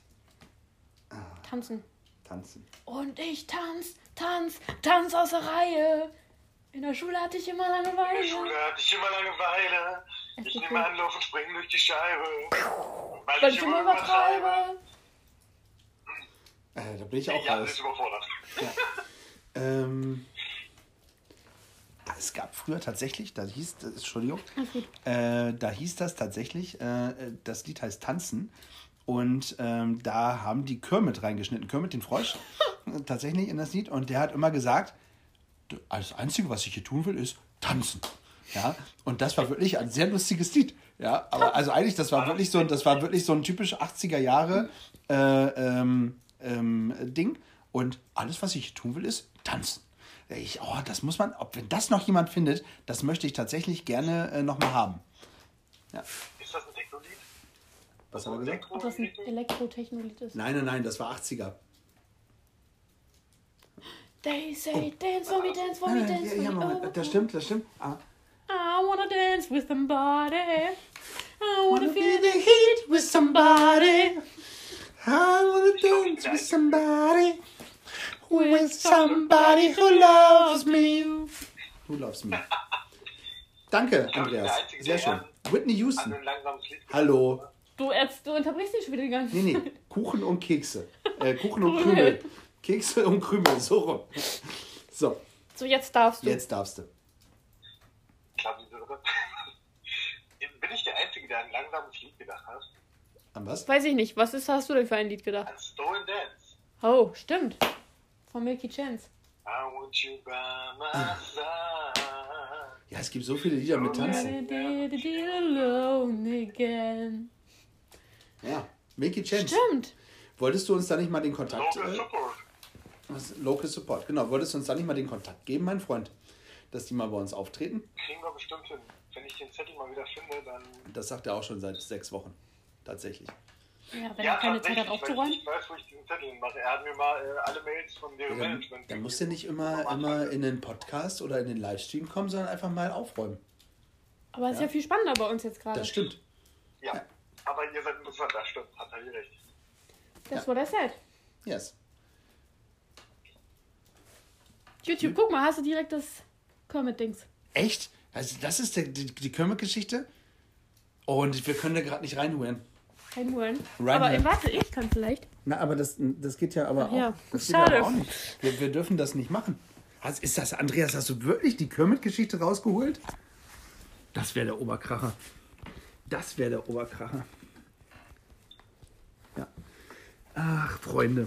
Tanzen. Tanzen. Und ich tanz, tanz, tanz aus der Reihe. In der Schule hatte ich immer In der Langeweile. Schule hatte ich immer Langeweile. Ich nehme Anlauf und springe durch die Scheibe. Weil, Weil ich immer übertreibe. Äh, da bin ich auch Ja, raus. ist überfordert. Ähm, es gab früher tatsächlich, da hieß, das, Entschuldigung, Alles gut. äh, da hieß das tatsächlich, äh, das Lied heißt Tanzen. Und ähm, da haben die Kermit reingeschnitten, Kermit den Frosch, äh, tatsächlich in das Lied. Und der hat immer gesagt, "Du, das Einzige, was ich hier tun will, ist tanzen. Ja, und das war wirklich ein sehr lustiges Lied. Ja, aber also eigentlich, das war wirklich so, ein- das war wirklich so ein typisch 80er Jahre äh, ähm, ähm, Ding. Und alles, was ich hier tun will, ist tanzen. Ich, oh, das muss man, ob wenn das noch jemand findet, das möchte ich tatsächlich gerne äh, nochmal haben. Ja. Ist das ein Techno-Lied? Was haben wir gesagt? Ob das ein Elektrotechnolied ist. Nein, nein, nein, das war 80er. They say, dance for me, dance for me, Nein, nein, dance ja, for ja, me. Moment, oh, das stimmt, das stimmt. Ah. I wanna dance with somebody. I wanna feel the heat with somebody. I wanna dance with somebody. With somebody who loves me. Who loves me. Danke, Andreas. Sehr schön. Whitney Houston. Hallo. Du, jetzt, du unterbrichst dich schon wieder die ganze Nee, nee. Kuchen und Kekse. Äh, Kuchen und Krümel. Kekse und Krümel, so rum. So, So, jetzt darfst du. jetzt darfst du. Bin ich der Einzige, der an ein langsames Lied gedacht hat? An was? Weiß ich nicht. Was ist, hast du denn für ein Lied gedacht? An Stolen Dance. Oh, stimmt. Von Milky Chance. I want you by my side. Ja, es gibt so viele Lieder mit Tanzen. Alone again. Ja, Milky Chance. Stimmt. Wolltest du uns da nicht mal den Kontakt... Local Äh, Support. was- Local Support, genau. Wolltest du uns da nicht mal den Kontakt geben, mein Freund? Dass die mal bei uns auftreten? Kriegen wir bestimmt hin. Wenn ich den Zettel mal wieder finde, dann. Das sagt er auch schon seit sechs Wochen. Tatsächlich. Ja, wenn er keine Zeit hat aufzuräumen. Ich weiß, wo ich diesen Zettel mache. Er hat mir mal äh, alle Mails von deren Dann, Management. dann musst du nicht immer, immer in den Podcast oder in den Livestream kommen, sondern einfach mal aufräumen. Aber es ist ja viel spannender bei uns jetzt gerade. Das stimmt. Ja. Aber ihr seid ein bisschen das stimmt. Hat er hier recht. Das war der Set. Yes. YouTube, guck mal, hast du direkt das Kermit-Dings. Echt? Also das ist der, die, die Kermit-Geschichte? Und wir können da gerade nicht reinholen. Reinholen. Reinholen. Aber äh, warte, ich kann vielleicht. Na, aber das, das geht ja aber Ach ja, auch. Das schade. Geht aber auch nicht. Wir, wir dürfen das nicht machen. Was ist das, Andreas? Hast du wirklich die Kermit-Geschichte rausgeholt? Das wäre der Oberkracher. Das wäre der Oberkracher. Ja. Ach, Freunde.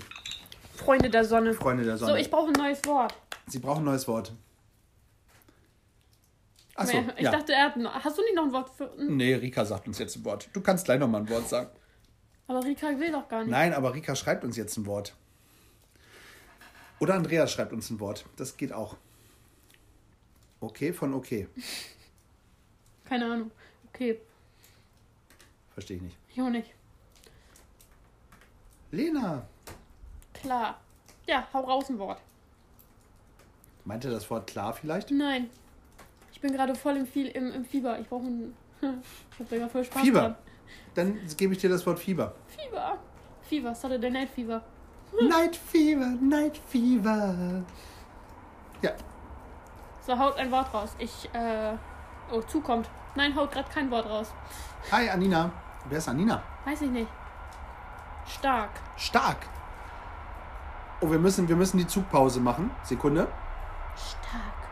Freunde der Sonne. Freunde der Sonne. So, ich brauche ein neues Wort. Sie brauchen ein neues Wort. Achso, ich ja. dachte, er hat. noch- Hast du nicht noch ein Wort für. hm? nee, Rika sagt uns jetzt ein Wort. Du kannst gleich noch mal ein Wort sagen. Aber Rika will doch gar nicht. Nein, aber Rika schreibt uns jetzt ein Wort. Oder Andreas schreibt uns ein Wort. Das geht auch. Okay von okay. Keine Ahnung. Okay, Verstehe ich nicht. ich auch nicht. Lena. Klar. Ja, hau raus ein Wort. Meint ihr das Wort klar vielleicht? Nein. Ich bin gerade voll im, Viel, im, im Fieber. Ich brauche ein. Ich hab sogar voll Spaß Fieber. dran. Dann gebe ich dir das Wort Fieber. Fieber. Fieber, Saturday Night Fever. Night Fever, Night Fever. Ja, So, haut ein Wort raus. Ich, äh. Oh, zukommt. Nein, haut gerade kein Wort raus. hi Anina. Wer ist Anina? Weiß ich nicht. Stark. Stark. Oh, wir müssen, wir müssen die Zugpause machen. Sekunde. Stark.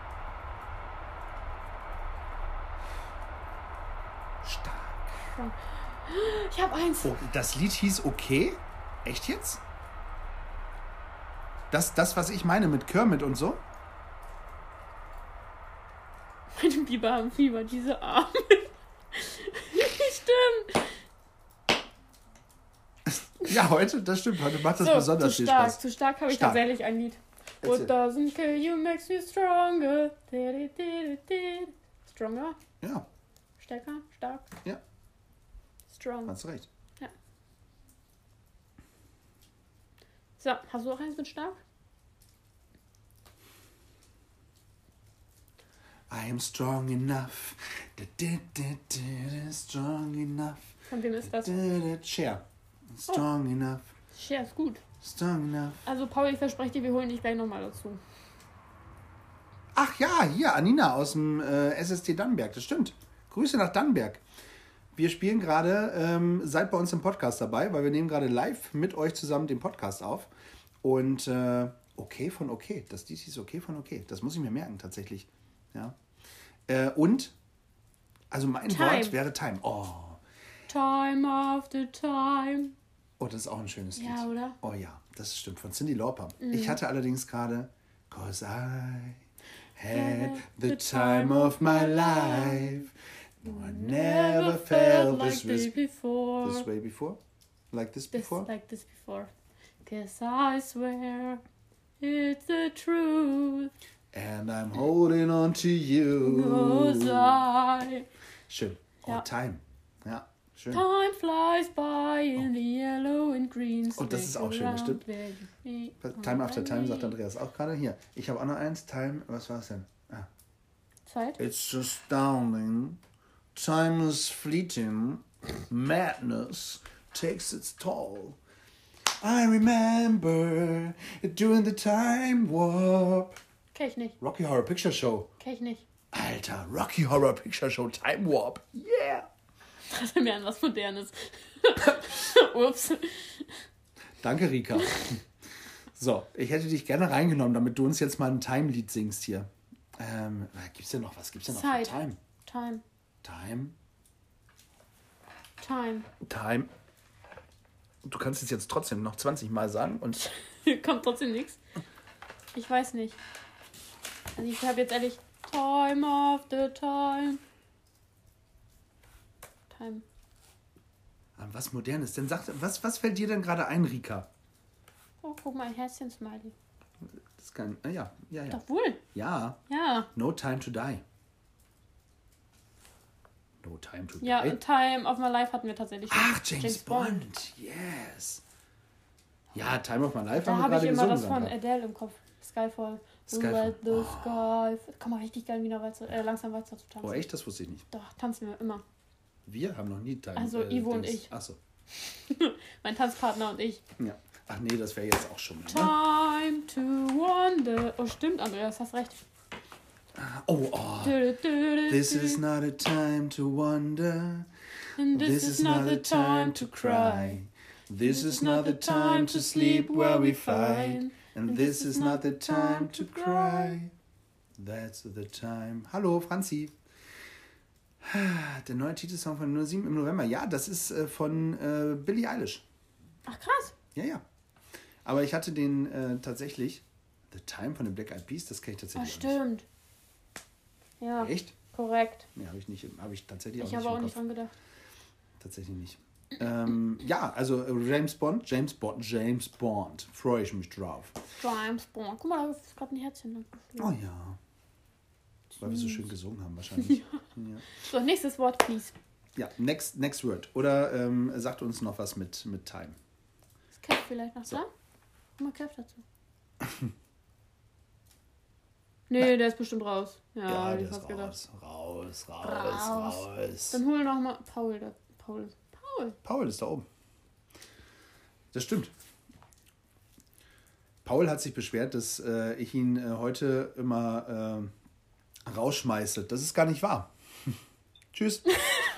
Ich hab eins. Oh, das Lied hieß Okay? Echt jetzt? Das, das, was ich meine mit Kermit und so? Meine Biber haben Fieber, diese Arme. Stimmt. Ja, heute, das stimmt. Heute macht das So, besonders zu viel stark. Spaß. Zu stark habe ich Stark. tatsächlich ein Lied. Erzähl. What doesn't kill you makes you stronger. Stronger? Ja, Stärker? Stark? ja, Strong. hast recht. So, hast du auch eins mit stark? I am strong enough. Da, da, da, strong enough. Von wem ist das? Da, da, Cher. Strong enough. Share ist gut. Strong enough. Also, Paul, ich verspreche dir, wir holen dich gleich nochmal dazu. Ach ja, hier, Anina aus dem äh, SST Dannenberg, das stimmt. Grüße nach Dannenberg. Wir spielen gerade, ähm, seid bei uns im Podcast dabei, weil wir nehmen gerade live mit euch zusammen den Podcast auf. Und äh, okay von okay, das dies ist okay von okay. Das muss ich mir merken tatsächlich. Ja. Äh, und, also mein Time. Wort wäre Time. Oh. Time after time. oh, das ist auch ein schönes Lied. Ja, oder? Oh ja, das stimmt, von Cindy Lauper. Ich hatte allerdings gerade Cause I had the time of my life. I never felt this, this this, before. this way before. Like this This, before. like this before. Cause I swear it's the truth. And I'm holding on to you. Cause I. Schön. Oh, Ja. Time. Ja. Schön. Time flies by in the yellow and green. Oh, das ist auch schön, das stimmt. Time after time, sagt Andreas auch gerade. Hier, ich habe auch noch eins. Time, was war es denn? Ah. Zeit. It's astounding. Time is fleeting. Madness takes its toll. I remember doing the time warp. Kenn ich nicht. Rocky Horror Picture Show. Kenn ich nicht. Alter, Rocky Horror Picture Show Time Warp. Yeah. Das wäre an was Modernes. Ups. Danke, Rika. So, ich hätte dich gerne reingenommen, damit du uns jetzt mal ein Time-Lied singst hier. Ähm, gibt's denn noch was? Gibt's denn noch Zeit. für Time? Time. Time? Time. Time. Du kannst es jetzt trotzdem noch 20 Mal sagen und Kommt trotzdem nichts. Ich weiß nicht. Also ich habe jetzt ehrlich Time after time. Time. Ah, was Modernes. Denn sag, was, was fällt dir denn gerade ein, Rika? Oh, guck mal, ein Herzchen-Smiley. Das kann, ah, ja, ja, ja. Doch wohl. Ja, Ja. No Time to Die. No Time to Ja, Die. und Time of My Life hatten wir tatsächlich. Ach, James, Bond. Yes. Ja, Time of My Life Da haben wir habe ich gerade immer gesungen. das von. Adele im Kopf. Skyfall. Skyfall. The sky. Kann man richtig geil wieder weiter, äh, langsam weiter zu tanzen. Oh, echt? Das wusste ich nicht. Doch, tanzen wir immer. Wir haben noch nie Time. Also, Ivo und ich. Achso. Mein Tanzpartner und ich. Ja. Ach nee, das wäre jetzt auch schon. Ne? Time to wonder. Oh, stimmt, Andreas, hast recht. Oh, oh. This is not a time to wonder. And This is not the time to cry. This is not the time to sleep where we find. And this is not the time to cry. That's the time. Hallo, Franzi. Der neue Titelsong von 07 im November. Ja, das ist äh, von äh, Billie Eilish. Ach, krass. Ja, ja. Aber ich hatte den äh, tatsächlich. The Time von den Black Eyed Peas, das kenne ich tatsächlich stimmt. Ja. Echt? korrekt. Nee, habe ich nicht. Habe ich tatsächlich auch Ich nicht. habe im auch nicht dran gedacht. Tatsächlich nicht. Ähm, ja, also äh, James Bond, James Bond, James Bond. Freue ich mich drauf. James Bond. Guck mal, da ist gerade ein Herzchen. Oh ja. Weil wir so schön gesungen haben wahrscheinlich. ja. So, nächstes Wort, please. ja, next, next word. Oder ähm, sagt uns noch was mit, mit Time. Ist Kev vielleicht noch da? Guck mal Kev dazu. Nee, der ist bestimmt raus. Ja, ich der ist gedacht. raus. Raus, raus, Raus. raus. Dann hol noch mal Paul. Da. Paul. Paul. Paul ist da oben. Das stimmt. Paul hat sich beschwert, dass äh, ich ihn äh, heute immer äh, rausschmeiße. Das ist gar nicht wahr. Tschüss.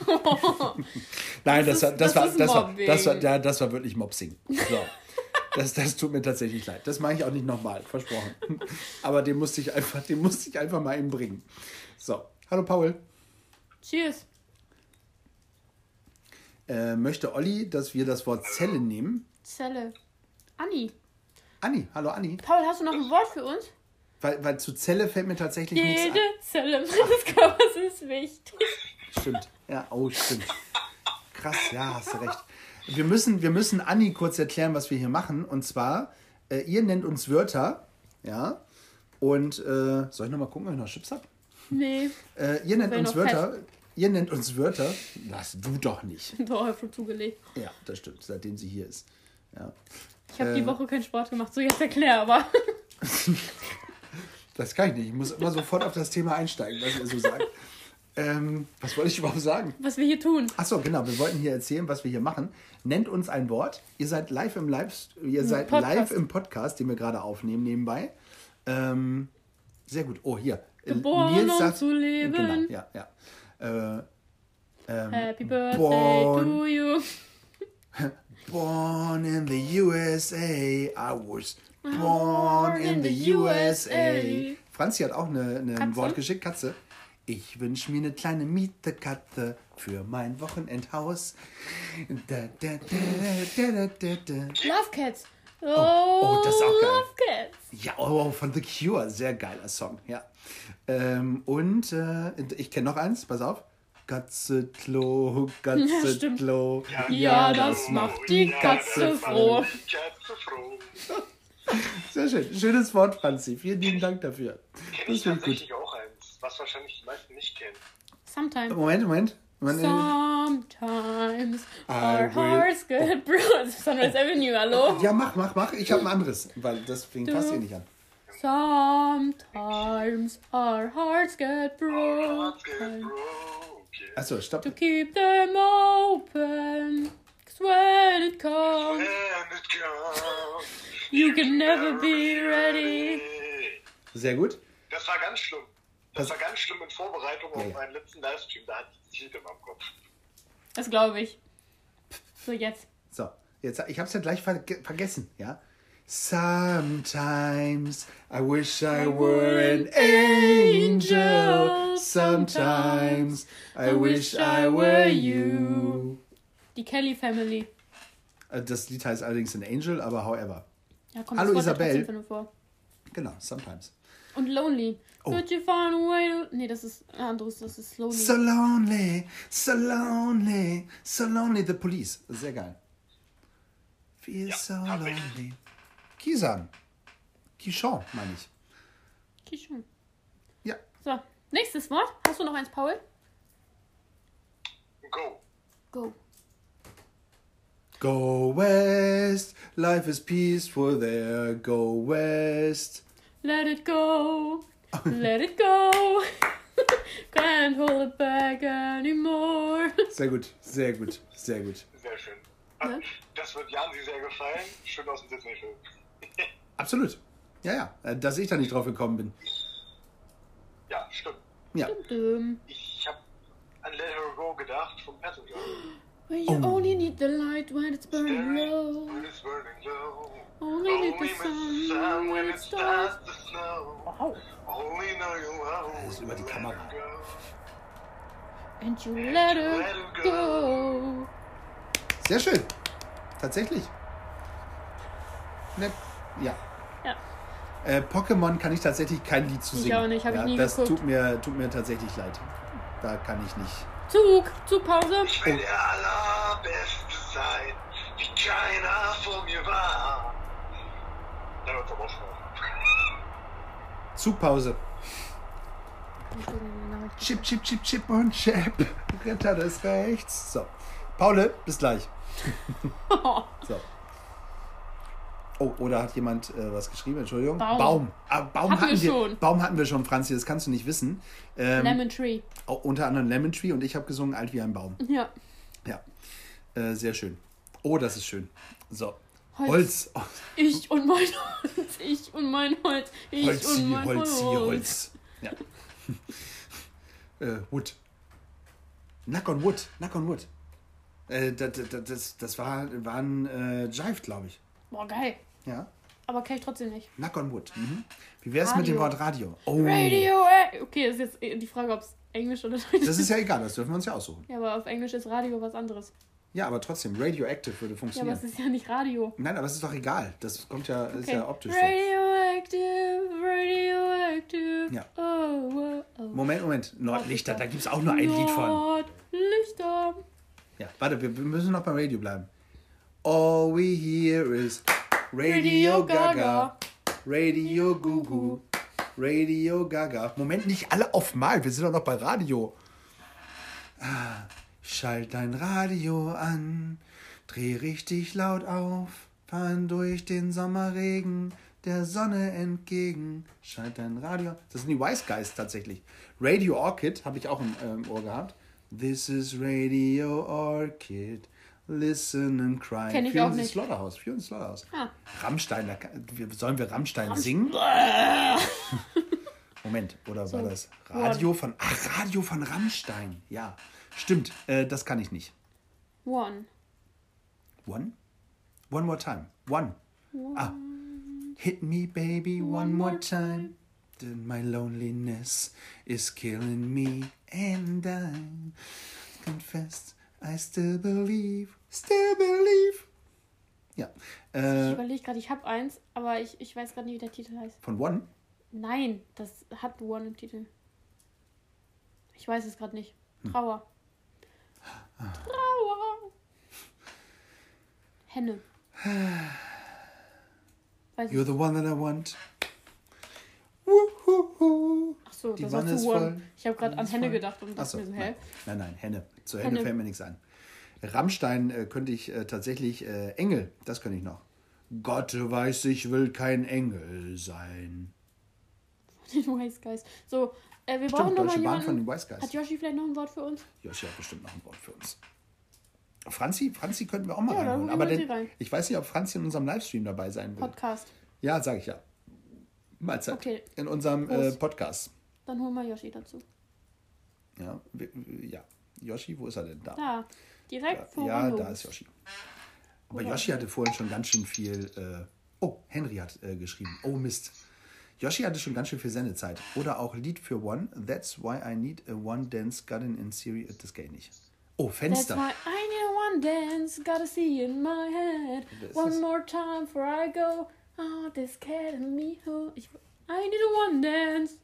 Nein, das, Das war, ist- das, das war, ist das, war, Mobbing. das, war, ja, das war wirklich Mopsing. So. Das, das tut mir tatsächlich leid. Das mache ich auch nicht nochmal, versprochen. Aber den musste ich einfach, den musste ich einfach mal eben bringen. So, hallo Paul. Cheers. Äh, möchte Olli, dass wir das Wort Zelle nehmen? Zelle. Anni. Anni, hallo Anni. Paul, hast du noch ein Wort für uns? Weil, weil zu Zelle fällt mir tatsächlich nichts Jede ein. Zelle meines Körpers ist wichtig. Stimmt. Ja, oh, stimmt. Krass, ja, hast du recht. Wir müssen, wir müssen Anni kurz erklären, was wir hier machen. Und zwar, äh, ihr nennt uns Wörter, ja. Und äh, soll ich nochmal gucken, ob ich noch Chips habe? Nee. Äh, ihr nennt uns Wörter. Ihr nennt uns Wörter. Das du doch nicht. Doch, schon zugelegt. Ja, das stimmt, seitdem sie hier ist. Ja. Ich habe Äh. die Woche keinen Sport gemacht, so jetzt erklär aber. Das kann ich nicht. Ich muss immer sofort auf das Thema einsteigen, was ihr so sagt. ähm, was wollte ich überhaupt sagen? Was wir hier tun. Achso, genau. Wir wollten hier erzählen, was wir hier machen. Nennt uns ein Wort. Ihr seid live im Live, ihr seid Podcast. live im Podcast, den wir gerade aufnehmen nebenbei. Ähm, sehr gut. Oh, hier. Geboren, um zu leben. Genau, ja, ja. Äh, ähm, Happy Birthday born, to you. born in the USA. I was born in the USA. Franzi hat auch eine, eine, ein? Wort geschickt, Katze. Ich wünsche mir eine kleine Mietekatte für mein Wochenendhaus. Da, da, da, da, da, da, da. Love Cats. Oh, oh, das ist auch geil. Love Cats. Ja, oh, von The Cure. Sehr geiler Song, ja. Ähm, und äh, ich kenne noch eins, pass auf. Katze-Klo, Ja, stimmt. Katze-Klo. Ja, das macht die Katze froh. Katze froh. Sehr schön. Schönes Wort, Franzi. Vielen lieben Dank dafür. Kenne Das ich finde ich gut. tatsächlich auch eins, was wahrscheinlich die meisten nicht kennen. Sometime. Moment, Moment. Man, Sometimes our hearts get broken. Sunrise Avenue, hallo? ja, mach, mach, mach. Ich habe ein anderes, weil das fing fast eh nicht an. Sometimes our hearts get broken. Achso, stopp. To keep them open. Cause when it comes. you can never be ready. Sehr gut. Das war ganz schlimm. Das war ganz schlimm in Vorbereitung Ja, auf ja. meinen letzten Livestream. Da hatte ich in meinem Kopf. Das glaube ich. So, jetzt. So, jetzt, ich habe es ja gleich ver vergessen, ja. Sometimes I wish I were an angel. Sometimes I wish I were you. Die Kelly Family. Äh, Das Lied heißt allerdings an Angel, aber however. Ja, kommt Hallo, Isabel. Genau, sometimes. Und Lonely. Oh. Could you find a way to... Nee, das ist ein anderes, das ist Lonely. So lonely, so lonely, so lonely. The Police. Sehr geil. Feel Ja, so lonely. Kisan. Kishon, meine ich. Okay, schon. Ja. So, nächstes Wort. Hast du noch eins, Paul? Go. Go. Go west, life is peaceful there. Go west. Let it go. Let it go. Can't hold it back anymore. Sehr gut, sehr gut, sehr gut. Sehr schön. Ne? Das wird Jansi sehr gefallen. Schön aus dem Disney-Film. Absolut. Ja, ja, äh, dass ich da nicht drauf gekommen bin. Ja, stimmt. Ja. Ich habe an Let Her Go gedacht vom Passenger. When you Oh. only need the light when it's burning low. when it's burning low. Only need Only the miss sun the sun when it it starts. to snow. Wow. Only know you how Das ist über die let Kamera. And you let her let her go. Sehr schön. Tatsächlich. Ne, ja. Ja. Äh, Pokémon kann ich tatsächlich kein Lied zu Ich singen. auch nicht, hab ich ja, nie Das geguckt. tut mir, tut mir tatsächlich leid. Da kann ich nicht. Zug. Zugpause. Ich will der Allerbeste sein, wie keiner vor mir war. Zugpause. Chip, chip, chip, chip und chip. Ritter des Rechts. So. Paule, bis gleich. So. Oh, oder hat jemand äh, was geschrieben? Entschuldigung. Baum. Baum. Ah, Baum Hatten hatten wir schon. Baum hatten wir schon, Franzi, das kannst du nicht wissen. Ähm, Lemon Tree. auch unter anderem Lemon Tree und ich habe gesungen Alt wie ein Baum. Ja. Ja. Äh, sehr schön. Oh, das ist schön. So. Holz. Holz. Oh, Ich und mein Holz. Ich und mein Holz. Ich Holzi, und mein Holzi, Holz. Holz. Ja. äh, Wood. Knock on Wood. Knock on Wood. Äh, das, das, das, das war, war ein äh, Jive, glaube ich. Boah, geil. Ja. Aber kenn ich trotzdem nicht. Knock on Wood. Mhm. Wie wäre es mit dem. Wort Radio? Oh. Radio. äh, Okay, ist jetzt eh die Frage, ob es Englisch oder Deutsch Das ist ja egal, das dürfen wir uns ja aussuchen. Ja, aber auf Englisch ist Radio was anderes. Ja, aber trotzdem, Radioactive würde Ja, aber funktionieren. es ist ja nicht Radio. Nein, aber es ist doch egal. Das kommt ja, ist Okay. ja optisch. Radioactive, radioactive. Ja. Oh, oh, oh. Moment, Moment. Nordlichter, da gibt es auch nur ein Lied von. Nordlichter. Ja, warte, wir müssen noch beim Radio bleiben. All we hear is Radio Radio Gaga, Gaga. Radio Gugu, Radio Gaga. Moment, nicht alle auf mal, wir sind doch noch bei Radio. Ah, schalt dein Radio an, dreh richtig laut auf, fahren durch den Sommerregen der Sonne entgegen. Schalt dein Radio. Das sind die Wise Guys tatsächlich. Radio Orchid habe ich auch im ähm, Ohr gehabt. This is Radio Orchid. Listen and cry. Kenn ich Fear auch the nicht. Slaughterhouse. The Slaughterhouse. Ah. Rammstein. Da, sollen wir Rammstein singen? Moment, oder war das Radio von. Ach, Radio von Rammstein. Ja, stimmt. Äh, das kann ich nicht. One. One? One more time. One. Ah. Hit me, baby, one, more time. Then my loneliness is killing me, and I confess I still believe, still believe. Ja. Ich Äh, überlege gerade, ich habe eins, aber ich, ich weiß gerade nicht, wie der Titel heißt. von One? Nein, das hat One im Titel. Ich weiß es gerade nicht. Hm. Trauer. Ah. Trauer. Henne. Weiß You're ich. the one that I want. Ach so, Die das war Wanne zu ist warm. voll. Ich habe gerade an Henne voll. gedacht und dachte Achso, mir so, hä? nein. nein, nein, Henne. Zur Henne, Henne. fällt mir nichts ein. Rammstein äh, könnte ich äh, tatsächlich äh, Engel, das könnte ich noch. Gott weiß, ich will kein Engel sein. Den Wise Guys. So, äh, wir brauchen Stimmt, noch mal Deutsche Bahn von jemanden. Hat Yoshi vielleicht noch ein Wort für uns? Joshi hat bestimmt noch ein Wort für uns. Franzi, Franzi könnten wir auch mal Ja, reinholen. holen Aber wir den, sie rein. ich weiß nicht, ob Franzi in unserem Livestream dabei sein will. Podcast. Ja, sage ich ja. Mahlzeit. Okay. In unserem äh. Podcast. Dann holen wir Yoshi dazu. Ja, ja. Yoshi, wo ist er denn da? Da, direkt vor ja, da ist Yoshi. Aber Yoshi hatte vorhin schon ganz schön viel. Äh, oh, Henry hat äh, geschrieben. Oh Mist. Yoshi hatte schon ganz schön viel Sendezeit. Oder auch Lied für One. That's why I need a One Dance Garden in Siri. Das geht nicht. Oh, That's Fenster. why I need one dance, gotta see in my head. One more time before I go. Oh, this cat and me. Oh, ich, I need a one dance.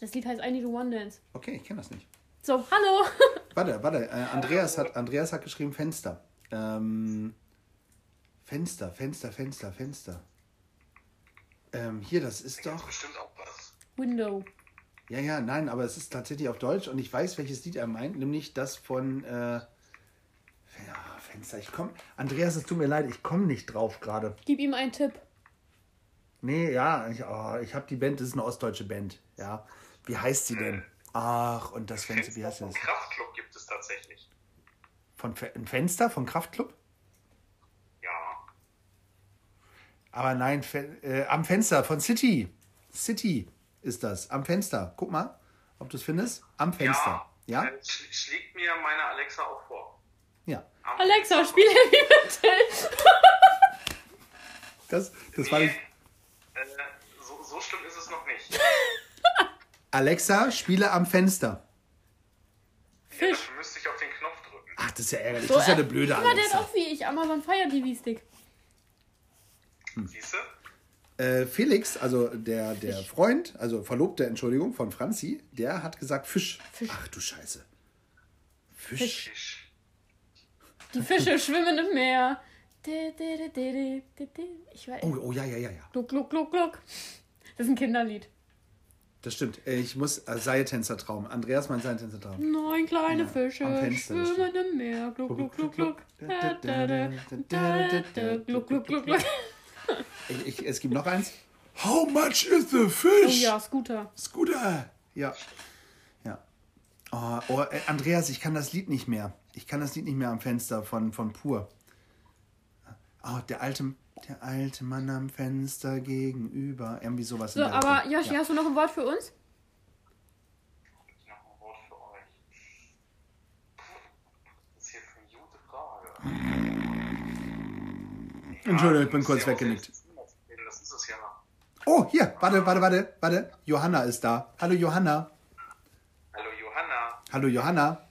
Das Lied heißt I need a one dance. Okay, ich kenne das nicht. So, hallo. Warte, warte. Äh, Andreas, hat, Andreas hat geschrieben Fenster. Ähm, Fenster, Fenster, Fenster, Fenster. Ähm, hier, das ist doch. Bestimmt auch was. Window. Ja, ja, nein, aber es ist tatsächlich auf Deutsch und ich weiß, welches Lied er meint, nämlich das von äh, ja, Fenster. Ich komm, Andreas, es tut mir leid, ich komme nicht drauf gerade. Gib ihm einen Tipp. Nee, ja, ich, oh, ich habe die Band, das ist eine ostdeutsche Band. Ja, wie heißt sie denn? Ach, und das Fenster, wie heißt Vom das? Kraftclub gibt es tatsächlich. Von Fe- ein Fenster von Kraftclub? Ja. Aber nein, Fe äh, am Fenster von City. City ist das. Am Fenster. Guck mal, ob du es findest. Am Fenster. Ja? Äh, sch- schlägt mir meine Alexa auch vor. Ja. Am Alexa, spiel Heavy Metal. Das, das war Nee, nicht. Äh, so, so schlimm ist es noch nicht. Alexa, spiele am Fenster. Ja, dafür müsste ich auf den Knopf drücken. Ach, das ist ja ärgerlich. So, das ist ja äh, eine blöde Guck mal, der hat Alexa. auch wie ich Amazon Fire TV Stick. Siehst du? Äh, Felix, also der, der Freund, also Verlobte, Entschuldigung, von Franzi, der hat gesagt Fisch. Fisch. Ach du Scheiße. Fisch. Fisch. Fisch. Die Fische schwimmen im Meer. Ich weiß. Oh, oh ja, ja, ja, ja. Gluck, gluck, gluck, gluck. Das ist ein Kinderlied. Das stimmt. Äh, Ich muss äh, Seiltänzertraum. Andreas, mein Seiltänzertraum. Neun kleine Ja, Fische schwimmen im Meer. Gluck, gluck, gluck, gluck. Gluck, gluck, gluck, gluck. Ich, ich, es gibt noch eins. How much is the Oh fish? ja, Scooter. Scooter. Ja. Ja. Oh, oh, äh, Andreas, ich kann das Lied nicht mehr. Ich kann das Lied nicht mehr am Fenster von, von Pur. Oh, der alte, der alte Mann am Fenster gegenüber. Irgendwie sowas. in So, der aber Richtung. Yoshi, ja. hast du noch ein Wort für uns? Noch ein Wort für euch. Das ist hier für eine gute Frage. Entschuldigung, ich bin kurz weggenickt. Oh, hier, warte, warte, warte, warte. Johanna ist da. Hallo Johanna. Hallo Johanna. Hallo Johanna.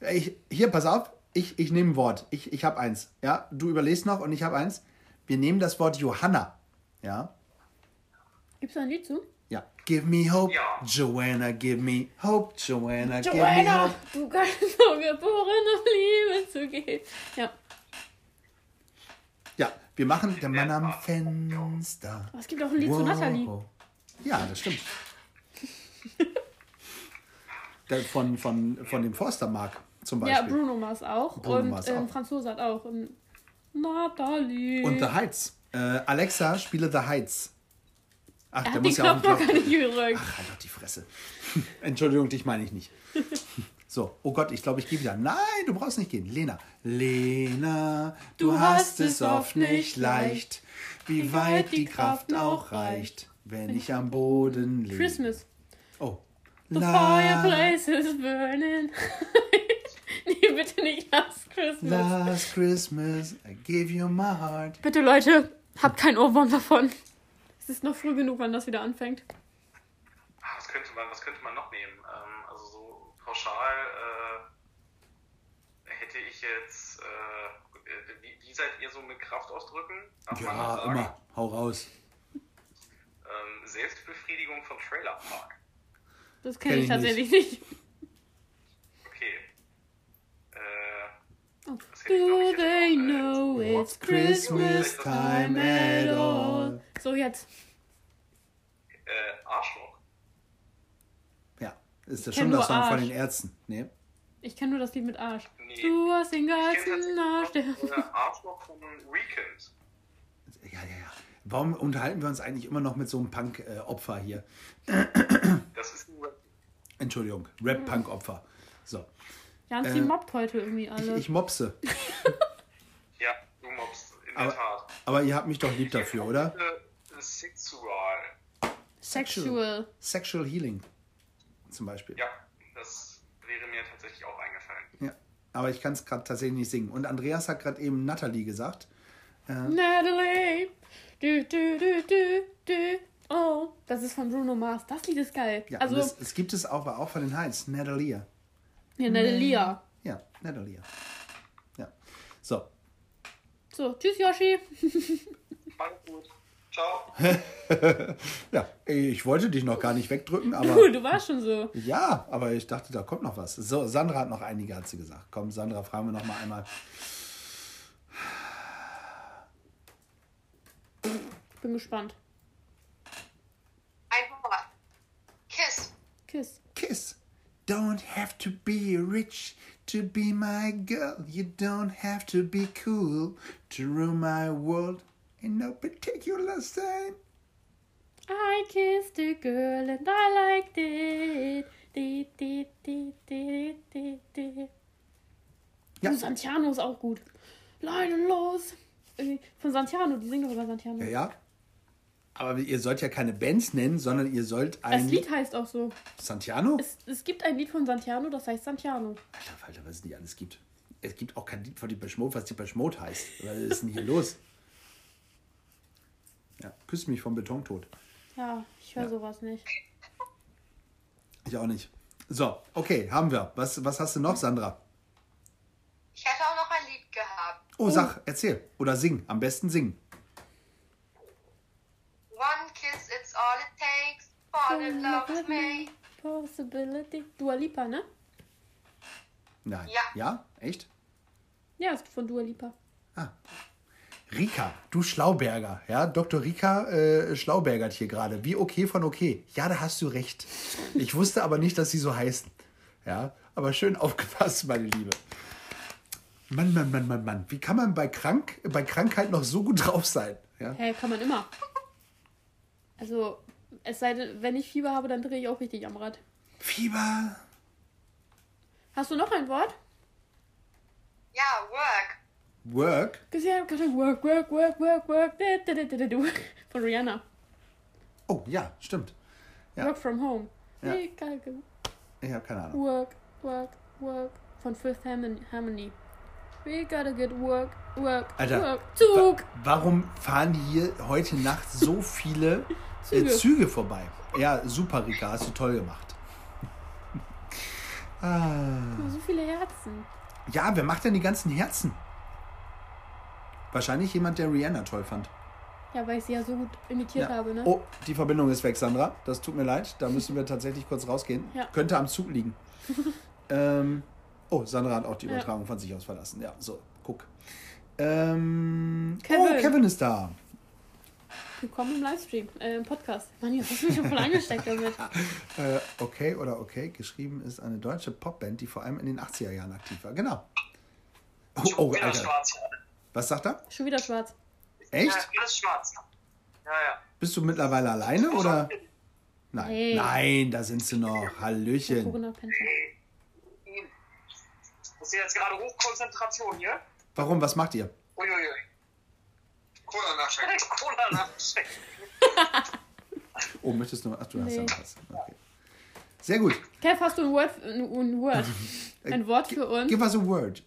Ähm, Ich, hier, pass auf. Ich, ich nehme ein Wort. Ich, ich habe eins. Ja, du überlegst noch und ich habe eins. Wir nehmen das Wort Johanna. Ja. Gibt's da ein Lied zu? Ja. Give me hope, Ja. Joanna, give me hope, Joanna, give me Joanna, hope. du kannst so geboren, um Liebe zu geben. Ja, Ja, wir machen der Mann am Fenster. aber es gibt auch ein Lied zu Natalie. Ja, das stimmt. Von, von, von dem Forstermark zum Ja, Beispiel. Bruno Mars auch. Bruno und Mars ähm, auch. Franzose hat auch. Und Natalie. Und The Heights. Äh, Alexa, spiele The Heights. Ach, er der muss ja auch Knopf gar nicht gerückt. Ach, halt doch die Fresse. Entschuldigung, dich meine ich nicht. So, oh Gott, ich glaube, ich gehe wieder. Nein, du brauchst nicht gehen. Lena. Lena, du, hast es oft nicht leicht, wie weit die Kraft auch reicht, wenn ich am Boden liege. Christmas. Oh. The La- fireplace is burning. bitte nicht Last Christmas. Last Christmas, I gave you my heart. Bitte, Leute, habt kein Ohrwurm davon. Es ist noch früh genug, wann das wieder anfängt. ah, was, könnte man, was könnte man noch nehmen? Ähm, also so pauschal äh, hätte ich jetzt. Äh, wie, wie seid ihr so mit Kraftausdrücken? Darf man das Ja, immer. Hau raus. Ähm, Selbstbefriedigung von Trailer Park. Das kenne Kenn ich ich tatsächlich nicht. Okay. Äh, Oh. das hätte ich, glaub Do they know it's Christmas time at all? So, jetzt. Äh, Arschloch. Ist der Ich kenn nur Schundersong von Arsch. den Ärzten? Nee. Ich kenne nur das Lied mit Arsch. Nee. Du hast den geilsten Arsch. Der Arschloch von Weekend. Ja, ja, ja. Warum unterhalten wir uns eigentlich immer noch mit so einem Punk-Opfer hier? Das ist ein Entschuldigung, Rap-Punk-Opfer. So, Jans, Äh, die mobbt heute irgendwie ich, alle. ich mopse. Ja, du mobst, in Aber, der Tat. aber ihr habt mich doch lieb dafür, oder? Äh, Sexual. Sexual. Sexual Healing zum Beispiel. Ja, das wäre mir tatsächlich auch eingefallen. Ja. Aber ich kann es gerade tatsächlich nicht singen. Und Andreas hat gerade eben Natalie gesagt. Natalie. Du, du, du, du, du. Oh, das ist von Bruno Mars. Das Lied ist geil. Ja, also, und es, es gibt es auch, aber auch von den Heights. Natalia. Ja, Natalia. Ja, Natalia. Ja. So. So, tschüss, Yoshi. Alles gut. Ciao. Ja, ich wollte dich noch gar nicht wegdrücken, aber. Cool, du warst schon so. Ja, aber ich dachte, da kommt noch was. So, Sandra hat noch einige, hat sie gesagt. Komm, Sandra, fragen wir noch mal einmal. Bin gespannt. Ein Wort. Kiss. Kiss. Kiss. Don't have to be rich to be my girl. You don't have to be cool to rule my world in no particular sign. I kissed a girl and I liked it. Di, di, di, di, di, di. Ja. Oh, Santiano ist auch gut. Leinen los. Äh, von Santiano, die singen doch über Santiano. Ja, ja. Aber ihr sollt ja keine Bands nennen, sondern ihr sollt Das ein. Lied heißt auch so. Santiano? Es, es gibt ein Lied von Santiano, das heißt Santiano. Alter Falter, was es nicht alles gibt. Es gibt auch kein Lied von Deepesh Mode, was Deepesh Mode heißt. Was ist denn hier los? Ja, küss mich vom Betontod. Ja, ich höre sowas nicht. Ich auch nicht. So, okay, haben wir. Was, was hast du noch, Sandra? Ich hätte auch noch ein Lied gehabt. Oh, sag, erzähl. Oder sing. Am besten singen. One kiss, it's all it takes. Fall in love with me. Possibility. Dua Lipa, ne? Nein. Ja. Ja? Echt? Ja, ist von Dua Lipa. Rika, du Schlauberger. Ja, Dr. Rika äh, Schlaubergert hier gerade. Wie okay von okay. Ja, da hast du recht. Ich wusste aber nicht, dass sie so heißen. Ja, aber schön aufgepasst, meine Liebe. Mann, Mann, Mann, Mann, Mann. Wie kann man bei, krank, bei Krankheit noch so gut drauf sein? Ja? Hä, kann man immer. Also, es sei denn, wenn ich Fieber habe, dann drehe ich auch richtig am Rad. Fieber. Hast du noch ein Wort? Ja, work. Work. Yeah, gotta work, work, work, work, work. Da, da, da, da, da, da. Von Rihanna. Oh, ja, stimmt. Ja. Work from home. Ja. Ich habe keine Ahnung. Work, work, work. Von Fifth Harmon- Harmony. We gotta get work, work, Alter, work. Zug! Wa warum fahren hier heute Nacht so viele Züge. Züge. Äh, Züge vorbei? Ja, super, Rika, hast du toll gemacht. ah. So viele Herzen. Ja, wer macht denn die ganzen Herzen? Wahrscheinlich jemand, der Rihanna toll fand. Ja, weil ich sie ja so gut imitiert habe, ne? Oh, die Verbindung ist weg, Sandra. Das tut mir leid. Da müssen wir tatsächlich kurz rausgehen. Ja. Könnte am Zug liegen. ähm, oh, Sandra hat auch die Ja. Übertragung von sich aus verlassen. Ja, so, guck. Ähm, Kevin. Oh, Kevin ist da. Willkommen im Livestream, äh, im Podcast. Mann, jetzt hast du mich schon voll angesteckt damit. Äh, okay oder okay, geschrieben ist eine deutsche Popband, die vor allem in den 80er Jahren aktiv war. Genau. Oh, oh wieder Alter. schwarz. Was sagt er? Schon wieder schwarz. Echt? Ja, alles schwarz. Ja, ja. Bist du mittlerweile alleine oder? Nein. Nee. Nein, da sind sie noch. Hallöchen. Das ist jetzt gerade Hochkonzentration hier. Warum? Was macht ihr? Uiuiui. Cola nachschenken. Cola nachschenken. Oh, möchtest du? Ach, du hast ja Nee. noch was. Okay. Sehr gut. Kev, hast du ein Wort, ein, ein Wort, ein Wort für uns? Give us a word.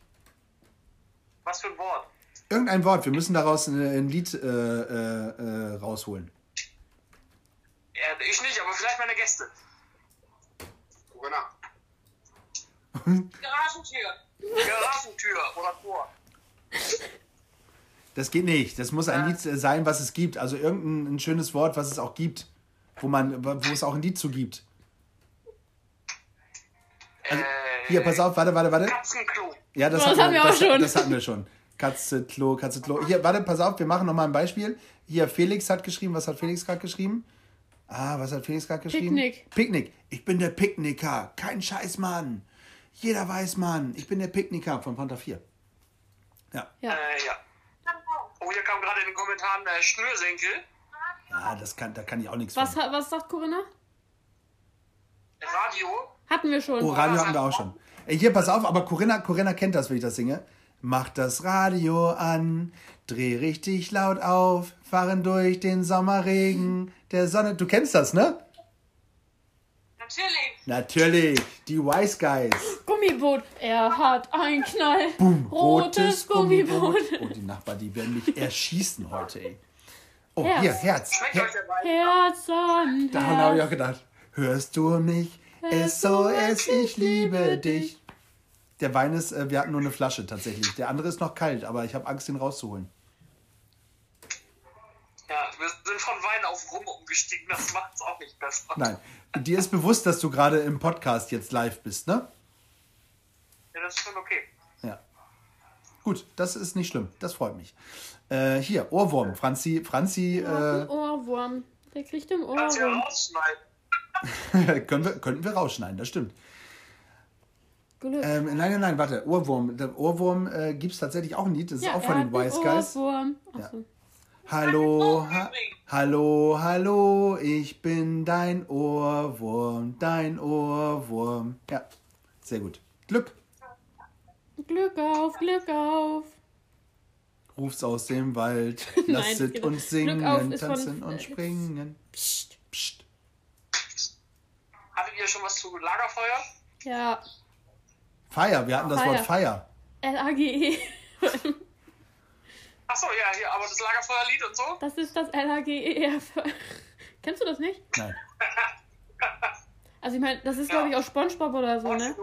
Was für ein Wort? Irgendein Wort. Wir müssen daraus ein, ein Lied äh, äh, äh, rausholen. Ja, ich nicht, aber vielleicht meine Gäste. Cola. Garagentür. Garagentür oder Tor. Das geht nicht. Das muss ein Lied äh, sein, was es gibt. Also irgendein ein schönes Wort, was es auch gibt. Wo, man, wo es auch ein Lied zu gibt. Also, hier, pass auf, warte, warte, warte. Katzenklo. Ja, das, Oh, das hatten haben wir auch das, schon. Das hatten wir schon. Katze, Klo, Katze, Klo. Hier, warte, pass auf, wir machen nochmal ein Beispiel. Hier, Felix hat geschrieben, was hat Felix gerade geschrieben? Ah, was hat Felix gerade geschrieben? Picknick. Picknick. Ich bin der Picknicker. Kein Scheiß, Mann. Jeder weiß, Mann. Ich bin der Picknicker von Panther 4. Ja. Ja. Äh, ja. Oh, hier kam gerade in den Kommentaren äh, Schnürsenkel. Ja, das kann, da kann ich auch nichts Was, von. was sagt Corinna? Radio. Hatten wir schon. Oh, Radio hatten wir auch schon. Ey, hier, pass auf, aber Corinna, Corinna kennt das, wenn ich das singe. Mach das Radio an, dreh richtig laut auf, fahren durch den Sommerregen der Sonne. Du kennst das, ne? Natürlich. Natürlich, die Wise Guys. Gummiboot. Er hat ein Knall. Boom, Rotes Gummiboot. Oh, die Nachbarn, die werden mich erschießen heute, ey. Oh, Herz. hier, Herz. Her? Herz an Daran habe ich auch gedacht. Hörst du mich? SOS, ich liebe dich. Der Wein ist, äh, wir hatten nur eine Flasche tatsächlich. Der andere ist noch kalt, aber ich habe Angst, den rauszuholen. Ja, wir sind von Wein auf Rum umgestiegen, das macht es auch nicht besser. Nein. Dir ist bewusst, dass du gerade im Podcast jetzt live bist, ne? Ja, das ist schon okay. Ja. Gut, das ist nicht schlimm. Das freut mich. Äh, hier, Ohrwurm. Franzi, Franzi, Ein äh, Ohrwurm. Der kriegt im Kannst du ja Ohrwurm. rausschneiden. können, wir, könnten wir rausschneiden, das stimmt. Glück. Ähm, nein, nein, nein, warte. Ohrwurm. Der Ohrwurm äh, gibt es tatsächlich auch ein Lied. Das ist ja, auch von den Wise Guys. Ohrwurm. Ja. Hallo, ha hallo, hallo, ich bin dein Ohrwurm, dein Ohrwurm. Ja, sehr gut. Glück, Glück auf, Glück auf. ruf's aus dem Wald, Nein, lasset genau. uns singen, ist von- tanzen und springen. Psst. Psst. Hattet ihr schon was zu Lagerfeuer? Ja. Feier, wir hatten das Feier. Wort Feier. LAGE. Achso, ja, hier, aber das Lagerfeuerlied und so? Das ist das LAGE. Kennst du das nicht? Nein. Also ich meine, das ist glaube ich auch Spongebob oder so, ne?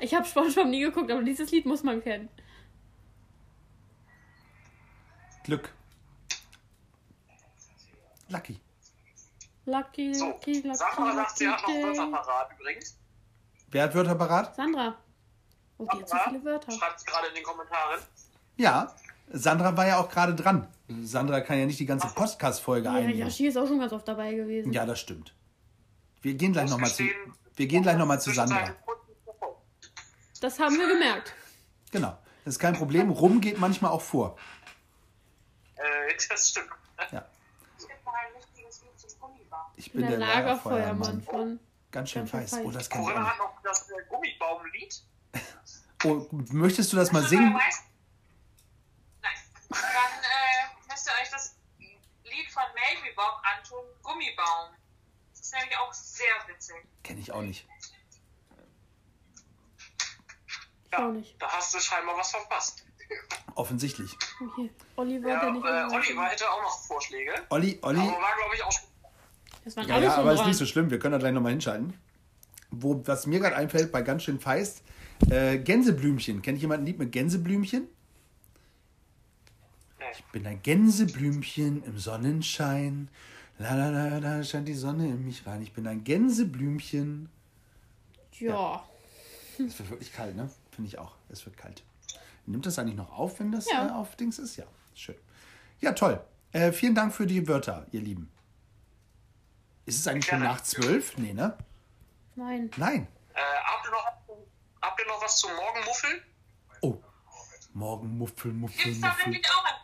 Ich habe Spongebob nie geguckt, aber dieses Lied muss man kennen. Glück. Lucky. Lucky, So, lucky, lucky, Sandra sagt, sie hat noch lucky Wörter parat übrigens. Wer hat Wörter parat? Sandra. Oh, die hat so Sandra viele Wörter. Schreibt es gerade in den Kommentaren. Ja, Sandra war ja auch gerade dran. Sandra kann ja nicht die ganze Podcast-Folge Ja, einnehmen. Yoshi ist auch schon ganz oft dabei gewesen. Ja, das stimmt. Wir gehen gleich nochmal zu, wir gehen gleich noch mal zu Sandra. Das haben wir gemerkt. Genau. Das ist kein Problem. Rum geht manchmal auch vor. Äh, das stimmt. Ja. Es gibt noch ein richtiges Lied zum Gummibaum. Ich Der, bin der, Lagerfeuermann von. Ganz schön Ganz weiß. Oh, das Corinna ich hat noch das äh, Gummibaumlied. Oh, möchtest du das mal singen? Dann äh, müsst ihr euch das Lied von Marybob antun, Gummibaum. Das ist nämlich auch sehr witzig. Kenne ich auch nicht. Auch Ja, nicht. da hast du scheinbar was verpasst. Offensichtlich. Okay. Oliver, Ja, äh, Oliver hätte auch noch Vorschläge. Olli, Olli. Aber war, glaube ich, auch schon. Das waren Ja, ja, aber ist dran. nicht so schlimm. Wir können da gleich nochmal hinschalten. Wo, was mir gerade einfällt, bei ganz schön feist, äh, Gänseblümchen. Kennt jemand ein Lied mit Gänseblümchen? Ich bin ein Gänseblümchen im Sonnenschein. La la la, da scheint die Sonne in mich rein. Ich bin ein Gänseblümchen. Ja. Es wird wirklich kalt, ne? Finde ich auch. Es wird kalt. Nimmt das eigentlich noch auf, wenn das Ja. äh, auf Dings ist? Ja, schön. Ja, toll. Äh, vielen Dank für die Wörter, ihr Lieben. Ist es eigentlich schon Gerne. nach zwölf? Nee, ne? Nein. Nein. Äh, habt, ihr noch, habt ihr noch was zum Morgenmuffel? Oh. Morgen Muffel, Muffel, Gibt's da Muffel. nämlich auch ein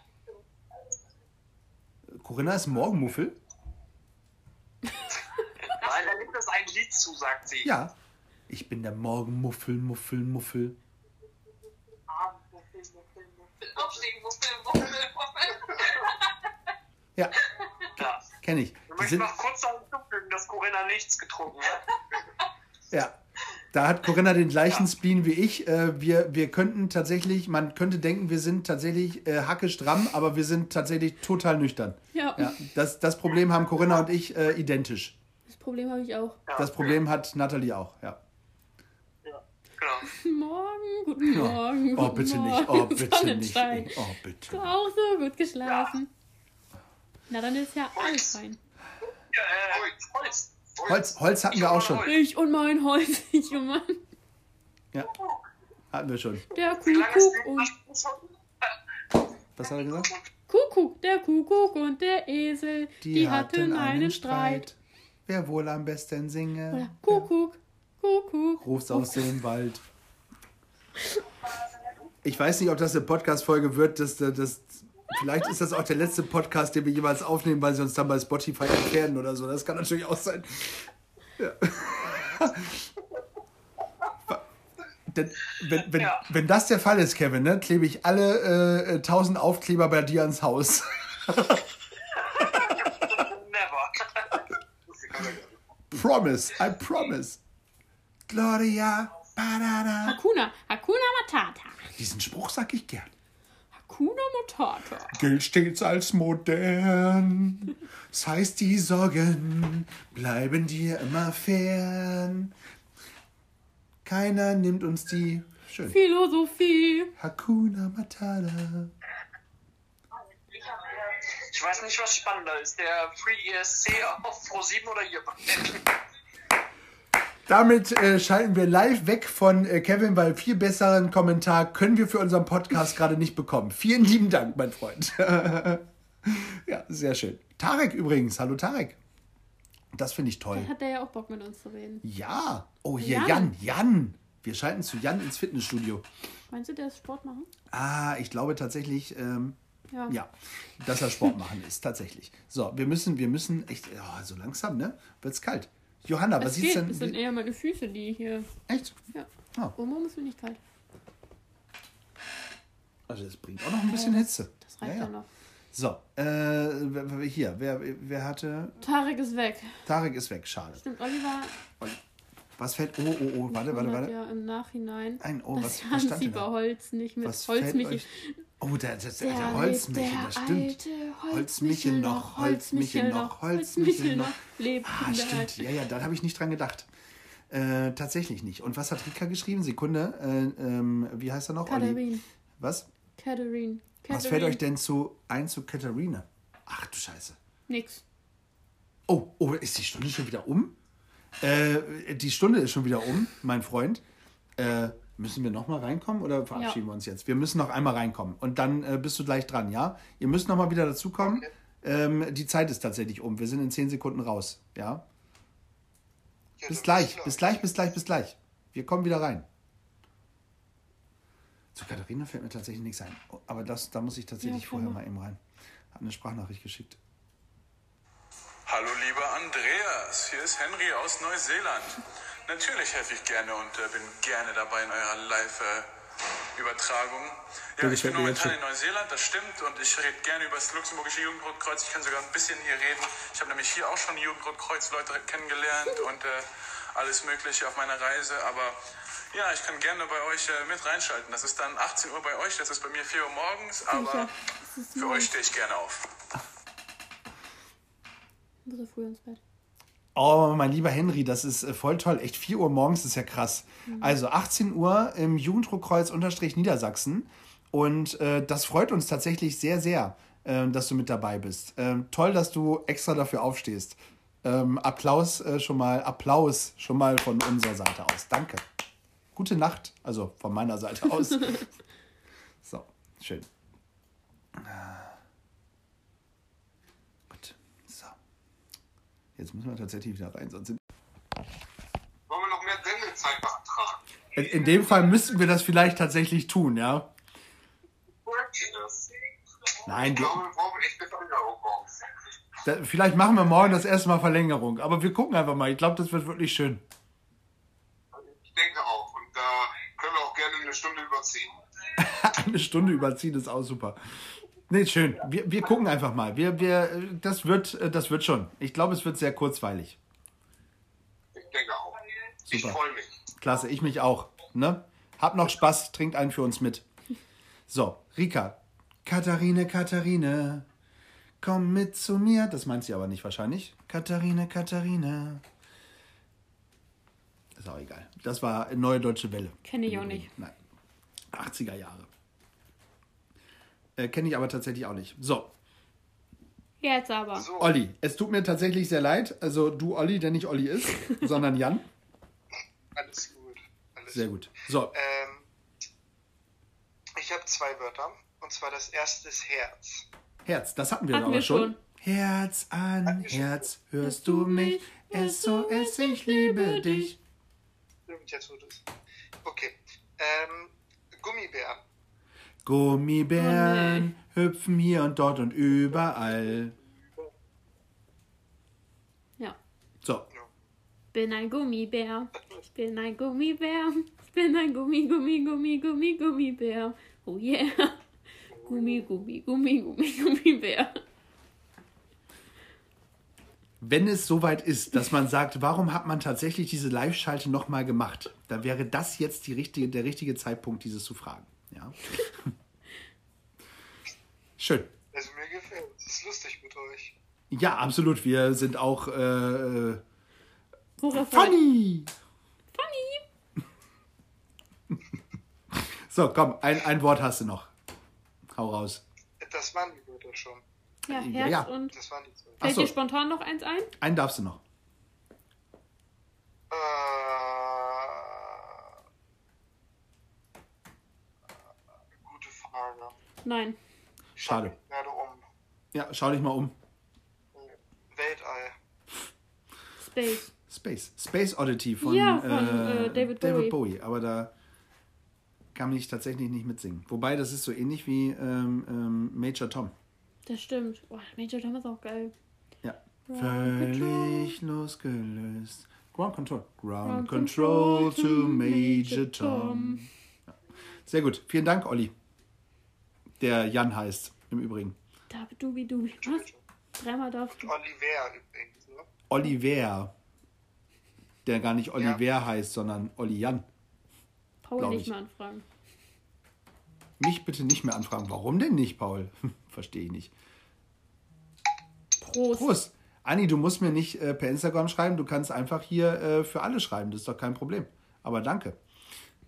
Corinna ist Morgenmuffel? Nein, da gibt es ein Lied zu, sagt sie. Ja. Ich bin der Morgenmuffel, Muffel, Muffel. Muffel, Muffel, Muffel. Aufstehen, Muffel, Muffel, Muffel. Ja, Ja. kenne ich. Ich möchte noch kurz darauf hinzufügen, dass Corinna nichts getrunken hat. ja. Da hat Corinna den gleichen Spleen wie ich. Äh, wir, wir könnten tatsächlich, man könnte denken, wir sind tatsächlich äh, hackestramm, aber wir sind tatsächlich total nüchtern. Ja. Ja, das, das Problem haben Corinna und ich äh, identisch. Das Problem habe ich auch. Ja. Das Problem hat Nathalie auch, ja. Ja. Genau. Morgen, guten Morgen. Oh, guten bitte Morgen, nicht, oh, bitte nicht. Oh, bitte. Du auch so gut geschlafen. Na, dann ist ja alles fein. Ja, äh, Holz. Holz, hatten wir auch schon. Ich und mein Holz, ich und mein. Ja, hatten wir schon. Der Kuckuck und. Was hat er gesagt? Kuckuck, der Kuckuck und der Esel, die, hatten einen Streit. Wer wohl am besten singe? Oder Kuckuck, Kuckuck. Ruf's aus dem Wald. Ich weiß nicht, ob das eine Podcast-Folge wird. Das, das, das, vielleicht ist das auch der letzte Podcast, den wir jemals aufnehmen, weil sie uns dann bei Spotify entfernen oder so. Das kann natürlich auch sein. Ja. Denn, wenn, wenn, Ja. wenn das der Fall ist, Kevin, ne, klebe ich alle äh, 1000 Aufkleber bei dir ans Haus. Never. promise, I promise. Gloria, badada. Hakuna, Hakuna Matata. Diesen Spruch sag ich gern. Hakuna Matata. gilt stets als modern. Das heißt, die Sorgen bleiben dir immer fern. Keiner nimmt uns die schön. Philosophie. Hakuna Matata. Ich weiß nicht, was spannender ist, der Free ESC auf Pro 7 oder beiden. Damit äh, schalten wir live weg von äh, Kevin, weil viel besseren Kommentar können wir für unseren Podcast gerade nicht bekommen. Vielen lieben Dank, mein Freund. ja, sehr schön. Tarek übrigens. Hallo Tarek. Das finde ich toll. Hat der ja auch Bock mit uns zu reden. Ja. Oh, hier Jan. Jan. Jan. Wir schalten zu Jan ins Fitnessstudio. Meinst du, der ist Sport machen? Ah, ich glaube tatsächlich, ähm, Ja. ja, dass er Sport machen ist, tatsächlich. So, wir müssen, wir müssen echt, ja, so langsam, ne? Wird's kalt. Johanna, was Es siehst geht. denn? Es sind eher meine Füße, die hier. echt? Ja. Ah. Oben ist mir nicht kalt. Also, das bringt auch noch ein bisschen Hitze. Das reicht ja, noch. So, äh, hier, wer, wer hatte. Tarek ist weg. Tarek ist weg, schade. Stimmt, Oliver. Was fällt. Oh, oh, oh, warte, warte, warte. Ja im Nachhinein. Ein, oh, was, was stand denn über da? Holz nicht mit Was fällt Holzmichel. Oh, der, der, der, Der Holzmichel, das stimmt. alte Holzmichel noch, Holzmichel noch, Holzmichel noch. Lebt Ah, stimmt. Ja, ja, da habe ich nicht dran gedacht. Äh, tatsächlich nicht. Und was hat Rika geschrieben? Sekunde. Äh, ähm, wie heißt er noch? Olli? Katharin. Was? Katharin. Was fällt euch denn zu ein zu Katharina? Ach du Scheiße. Nix. Oh, oh, ist die Stunde schon wieder um? Äh, die Stunde ist schon wieder um, mein Freund. Äh, müssen wir noch mal reinkommen oder verabschieden Ja. wir uns jetzt? Wir müssen noch einmal reinkommen und dann äh, bist du gleich dran, ja? Ihr müsst noch mal wieder dazukommen. Ähm, die Zeit ist tatsächlich um. Wir sind in zehn Sekunden raus, ja? Ja, Bis gleich, bis gleich, bis gleich, bis gleich. Wir kommen wieder rein. Zu Katharina fällt mir tatsächlich nichts ein. Aber das, da muss ich tatsächlich Ja, vorher mal. mal eben rein. Hat eine Sprachnachricht geschickt. Hallo lieber Andreas, hier ist Henry aus Neuseeland. Natürlich helfe ich gerne und äh, bin gerne dabei in eurer Live-Übertragung. Ja, ich bin mir jetzt momentan in Neuseeland, das stimmt, und ich rede gerne über das luxemburgische Jugendrotkreuz. Ich kann sogar ein bisschen hier reden. Ich habe nämlich hier auch schon Jugendrotkreuz-Leute kennengelernt und äh, alles Mögliche auf meiner Reise. Aber ja, ich kann gerne bei euch äh, mit reinschalten. Das ist dann 18 Uhr bei euch, das ist bei mir 4 Uhr morgens, aber für euch stehe ich gerne auf. Muss er früh ins Bett. Oh, mein lieber Henry, das ist äh, voll toll. Echt 4 Uhr morgens ist ja krass. Also 18 Uhr im Jugenddruckkreuz unterstrich Niedersachsen. Und äh, das freut uns tatsächlich sehr, sehr, ähm, dass du mit dabei bist. Ähm, toll, dass du extra dafür aufstehst. Ähm, Applaus äh, schon mal, Applaus schon mal von unserer Seite aus. Danke. Gute Nacht, also von meiner Seite aus. so, schön. Gut, so. Jetzt müssen wir tatsächlich wieder rein, sonst sind Wollen wir noch mehr Sendezeit beantragen? In, in dem Fall müssten wir das vielleicht tatsächlich tun, ja? Nein, Ich glaube, wir brauchen echt eine Verlängerung morgens. da, vielleicht machen wir morgen das erste Mal Verlängerung. Aber wir gucken einfach mal. Ich glaube, das wird wirklich schön. Ich denke auch. Und da können wir auch gerne eine Stunde überziehen. Eine Stunde überziehen ist auch super. Nee, schön. Wir, wir gucken einfach mal. Wir, wir, das, wird, das wird schon. Ich glaube, es wird sehr kurzweilig. Ich denke auch. Ich Super. freue mich. Klasse, ich mich auch. Ne? Hab noch Spaß, trinkt einen für uns mit. So, Rika. Katharine, Katharine, komm mit zu mir. Das meint sie aber nicht wahrscheinlich. Katharine, Katharine. Ist auch egal. Das war Neue Deutsche Welle. Kenne ich auch nicht. Nein. 80er Jahre. Äh, Kenne ich aber tatsächlich auch nicht. So, Jetzt aber. So, Olli, es tut mir tatsächlich sehr leid. Also du Olli, der nicht Olli ist, sondern Jan. alles gut. Alles Sehr gut. So, Ähm, ich habe zwei Wörter. Und zwar das erste ist Herz. Herz, das hatten wir Hatten aber wir schon. schon. Herz an Herz, hörst du mich? SOS, ich liebe dich. Stimmt, jetzt wird es. Okay. Ähm, Gummibär. Gummibären hüpfen hier und dort und überall. Ja. So, Bin ein Gummibär. Ich bin ein Gummibär. Ich bin ein Gummi, Gummi, Gummi, Gummi, Gummibär. Oh yeah. Gummi, Gummi, Gummi, Gummi, Gummibär. wenn es soweit ist, dass man sagt, warum hat man tatsächlich diese Live-Schalte nochmal gemacht, dann wäre das jetzt die richtige, der richtige Zeitpunkt, dieses zu fragen. Ja. Schön. Also mir gefällt es. ist lustig mit euch. Ja, absolut. Wir sind auch äh, äh, funny. Funny. So, komm, ein, ein Wort hast du noch. Hau raus. Das waren die Wörter schon. Ja, Herz ja. und. Das waren die zwei. Fällt so. dir spontan noch eins ein? Einen darfst du noch. Äh, gute Frage. Nein. Schade. Gerade um. Ja, schau dich mal um. Weltall. Space. Space. Space Oddity von, Ja, von, äh, David Bowie. Bowie. Aber da kann ich tatsächlich nicht mitsingen. Wobei, das ist so ähnlich wie ähm, ähm, Major Tom. Das stimmt. Boah, Major Tom ist auch geil. Ja. Ground Völlig losgelöst. Ground Control. Ground, Ground Control, Control to to Major Major Tom. Tom. Ja. Sehr gut. Vielen Dank, Olli. Der Jan heißt, im Übrigen. Dabidubi dubi. Was? Dreimal darfst du. Oliver übrigens. Ne? Oliver. Der gar nicht Oliver heißt, sondern Olli Jan. Paul nicht ich. mal anfragen. Mich bitte nicht mehr anfragen. Warum denn nicht, Paul? Verstehe ich nicht. Prost. Prost. Anni, du musst mir nicht äh, per Instagram schreiben, du kannst einfach hier äh, für alle schreiben, das ist doch kein Problem. Aber danke.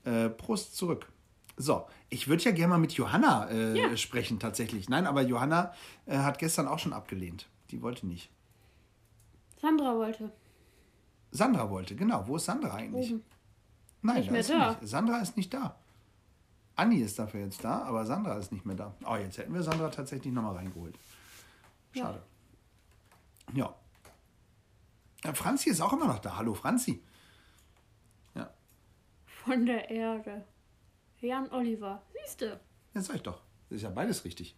Äh, Prost zurück. So, ich würde ja gerne mal mit Johanna äh, Ja. sprechen, tatsächlich. Nein, aber Johanna äh, hat gestern auch schon abgelehnt. Die wollte nicht. Sandra wollte. Sandra wollte, genau. Wo ist Sandra eigentlich? Oben. Nein, Nicht da mehr ist da. Nicht. Sandra ist nicht da. Anni ist dafür jetzt da, aber Sandra ist nicht mehr da. Oh, jetzt hätten wir Sandra tatsächlich nochmal reingeholt. Schade. Ja. ja. Franzi ist auch immer noch da. Hallo, Franzi. Ja, Von der Erde. Jan Oliver. Siehste. jetzt sag ich doch. Das ist ja beides richtig.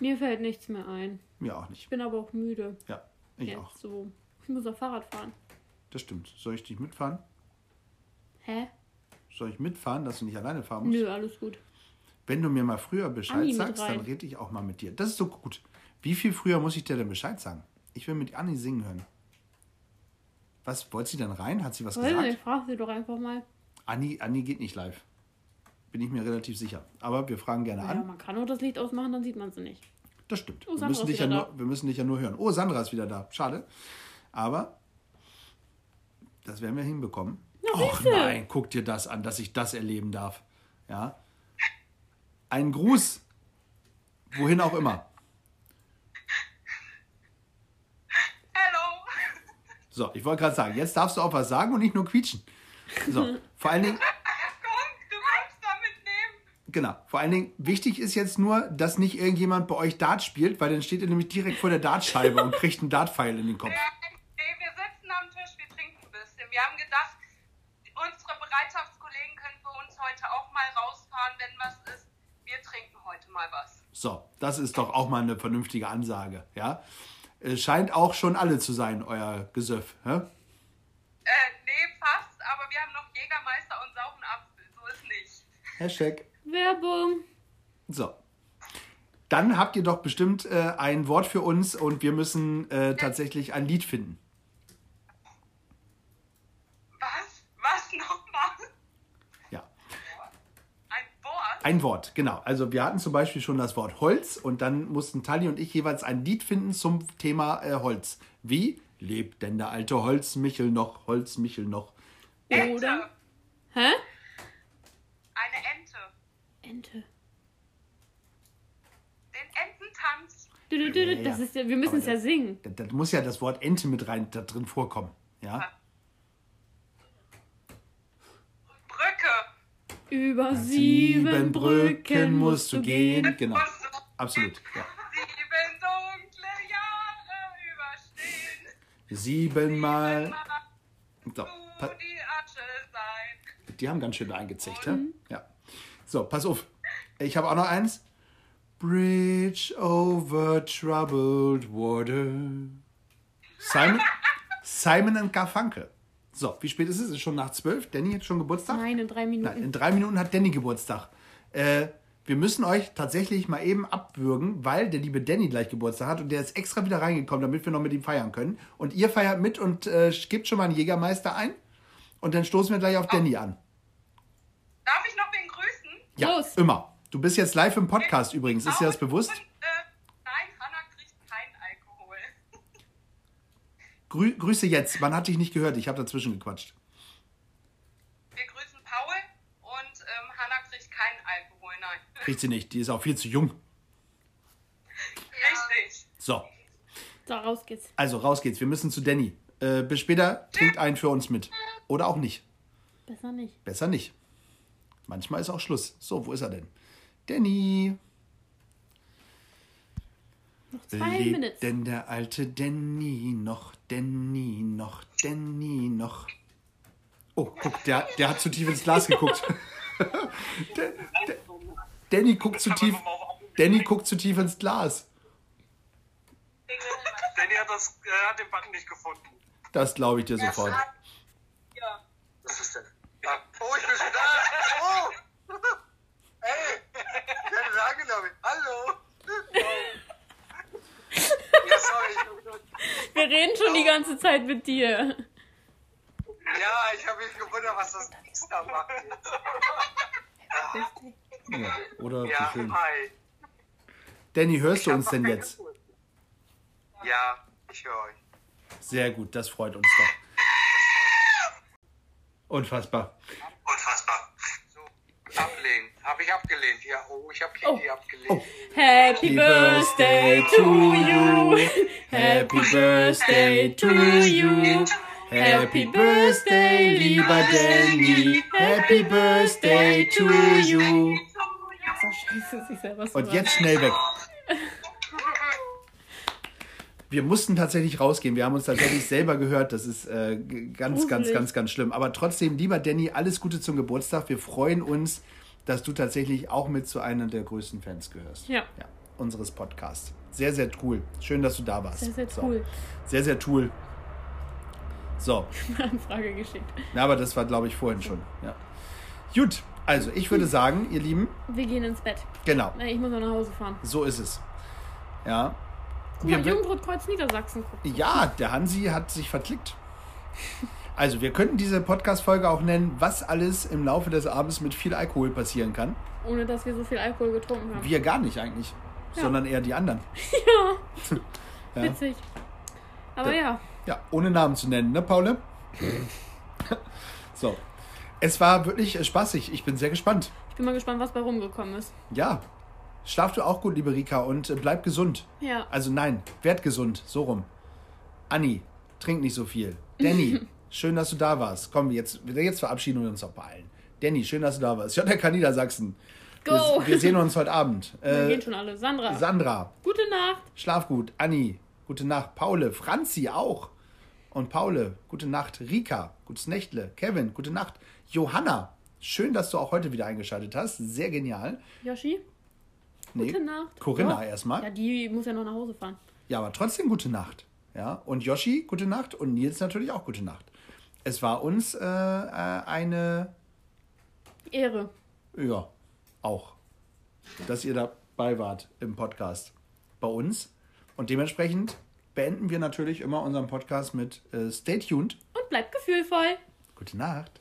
Mir fällt nichts mehr ein. Mir auch nicht. Ich bin aber auch müde. Ja, ich Jetzt auch. so. Ich muss auf Fahrrad fahren. Das stimmt. Soll ich dich mitfahren? Hä? Soll ich mitfahren, dass du nicht alleine fahren musst? Nö, alles gut. Wenn du mir mal früher Bescheid Anni sagst, dann rede ich auch mal mit dir. Das ist so gut. Wie viel früher muss ich dir denn Bescheid sagen? Ich will mit Anni singen hören. Was, wollte sie denn rein? Hat sie was Weiß gesagt? nicht, frag sie doch einfach mal. Anni, Anni geht nicht live. Bin ich mir relativ sicher. Aber wir fragen gerne Ja, an. man kann auch das Licht ausmachen, dann sieht man sie nicht. Das stimmt. Oh, wir, müssen ja nur, wir müssen dich ja nur hören. Oh, Sandra ist wieder da. Schade. Aber das werden wir hinbekommen. Och siehste. nein, guck dir das an, dass ich das erleben darf. Ja. Ein Gruß. Wohin auch immer. So, ich wollte gerade sagen, jetzt darfst du auch was sagen und nicht nur quietschen. So, vor allen Dingen, Komm, du kannst da mitnehmen. genau, vor allen Dingen, wichtig ist jetzt nur, dass nicht irgendjemand bei euch Dart spielt, weil dann steht ihr nämlich direkt vor der Dartscheibe und kriegt einen Dartpfeil in den Kopf. Nee, wir sitzen am Tisch, wir trinken ein bisschen. Wir haben gedacht, unsere Bereitschaftskollegen können für uns heute auch mal rausfahren, wenn was ist. Wir trinken heute mal was. So, das ist doch auch mal eine vernünftige Ansage, ja? Es scheint auch schon alle zu sein, euer Gesöff, hä? Äh, nee, fast, aber wir haben noch Jägermeister und sauren Apfel. So ist nicht. Hashtag. Werbung. So. Dann habt ihr doch bestimmt äh, ein Wort für uns und wir müssen äh, tatsächlich ein Lied finden. Was? Was nochmal? Ja. Ein Wort? Ein Wort, genau. Also wir hatten zum Beispiel schon das Wort Holz und dann mussten Tali und ich jeweils ein Lied finden zum Thema äh, Holz. Wie lebt denn der alte Holzmichel noch, Holzmichel noch? Oder? Hä? Eine Ente. Ente. Den Ententanz. Du, du, du, du, Das Ja, ist ja, wir müssen es ja das- singen. Da, da muss ja das Wort Ente mit rein da drin vorkommen. Ja? Brücke. Über sieben Brücken musst du gehen. Genau, Was so absolut. Ja. Sieben dunkle Jahre überstehen. Siebenmal. So, Du pa- die Asche sein. die haben ganz schön eingezecht, hä? Ja. So, pass auf. Ich habe auch noch eins. Bridge over troubled water. Simon, Simon und Garfunkel. So, wie spät ist es? Es ist schon nach zwölf. Danny hat schon Geburtstag? Nein, in drei Minuten. Nein, in drei Minuten hat Danny Geburtstag. Äh, wir müssen euch tatsächlich mal eben abwürgen, weil der liebe Danny gleich Geburtstag hat und der ist extra wieder reingekommen, damit wir noch mit ihm feiern können. Und ihr feiert mit und äh, gebt schon mal einen Jägermeister ein. Und dann stoßen wir gleich auf Danny an. Darf ich noch wen grüßen? Ja, Los. immer. Du bist jetzt live im Podcast übrigens. Ist dir das bewusst? Und, äh, nein, Hannah kriegt keinen Alkohol. Grü Grüße jetzt. Man hat dich nicht gehört. Ich habe dazwischen gequatscht. Wir grüßen Paul und ähm, Hannah kriegt keinen Alkohol, nein. Kriegt sie nicht. Die ist auch viel zu jung. Richtig. So, So, raus geht's. also raus geht's. Wir müssen zu Danny. Äh, bis später. Trinkt einen für uns mit. Oder auch nicht. Besser nicht. Besser nicht. Manchmal ist auch Schluss. So, wo ist er denn? Danny. Noch zwei Lebt Minuten. denn der alte Danny noch? Danny noch? Danny noch? Oh, guck, der, der hat zu tief ins Glas geguckt. der, der, Danny guckt zu tief. Danny guckt zu tief ins Glas. Danny hat, das, äh, hat den Button nicht gefunden. Das glaube ich dir sofort. Ja. Was ist denn? Ja. Oh, ich bin schon da. Oh. Hey. Keine Frage, glaube ich. Hallo. Ja, sorry. Wir reden schon die ganze Zeit mit dir. Ja, ich habe mich gewundert, was das X da macht. Ja, oder Ja, zu schön. hi. Danny, hörst du Ich hab uns denn jetzt? Uhr. Ja, ich höre euch. Sehr gut, das freut uns doch. Unfassbar. Unfassbar. So, ablehnen. Habe ich abgelehnt. Ja, oh, ich habe Kitty abgelehnt. Happy Birthday to you. Happy Birthday to you. Happy Birthday, lieber Danny. Happy Birthday to you. So scheiße, sich selber so Und jetzt schnell weg. Wir mussten tatsächlich rausgehen. Wir haben uns tatsächlich selber gehört. Das ist äh, ganz, ganz, ganz, ganz schlimm. Aber trotzdem, lieber Danny, alles Gute zum Geburtstag. Wir freuen uns, dass du tatsächlich auch mit zu einer der größten Fans gehörst. Ja. ja unseres Podcasts. Sehr, sehr cool. Schön, dass du da warst. Sehr, sehr So. cool. Sehr, sehr cool. So, Anfrage geschickt. Na, aber das war, glaube ich, vorhin schon. Ja. Gut, also ich würde sagen, ihr Lieben, Wir gehen ins Bett. genau, ich muss noch nach Hause fahren. so ist es. Ja. Guck Wir mal, Jugendrotkreuz Niedersachsen gucken. Ja, der Hansi hat sich verklickt. Also, wir könnten diese Podcast-Folge auch nennen, was alles im Laufe des Abends mit viel Alkohol passieren kann. Ohne dass wir so viel Alkohol getrunken haben. Wir gar nicht eigentlich, sondern eher die anderen. Ja. Witzig. Aber Ja. ja, Ja, ohne Namen zu nennen, ne, Paule? so. Es war wirklich äh, spaßig. Ich bin sehr gespannt. ich bin mal gespannt, was bei rumgekommen ist. Ja. Schlaf du auch gut, liebe Rika, und äh, bleib gesund. Ja. Also nein, werd gesund, so rum. Anni, trink nicht so viel. Danny, schön, dass du da warst. Komm, jetzt, jetzt verabschieden wir uns auch bei allen. Danny, schön, dass du da warst. JK Niedersachsen. Go! Wir, wir sehen uns heute Abend. Wir Äh, gehen schon alle. Sandra, Sandra, gute Nacht. schlaf gut. Anni, gute Nacht. Paule, Franzi auch. Und Paule, gute Nacht. Rika, gutes Nächtle. Kevin, gute Nacht. Johanna, schön, dass du auch heute wieder eingeschaltet hast. Sehr genial. Yoshi, Nee, gute Nacht. Corinna Doch. erstmal. Ja, die muss ja noch nach Hause fahren. Ja, aber trotzdem gute Nacht. Ja, und Yoshi, gute Nacht. Und Nils natürlich auch gute Nacht. Es war uns äh, äh, eine, Ehre. ja, auch, dass ihr dabei wart im Podcast bei uns. Und dementsprechend beenden wir natürlich immer unseren Podcast mit äh, Stay tuned. Und bleibt gefühlvoll. Gute Nacht.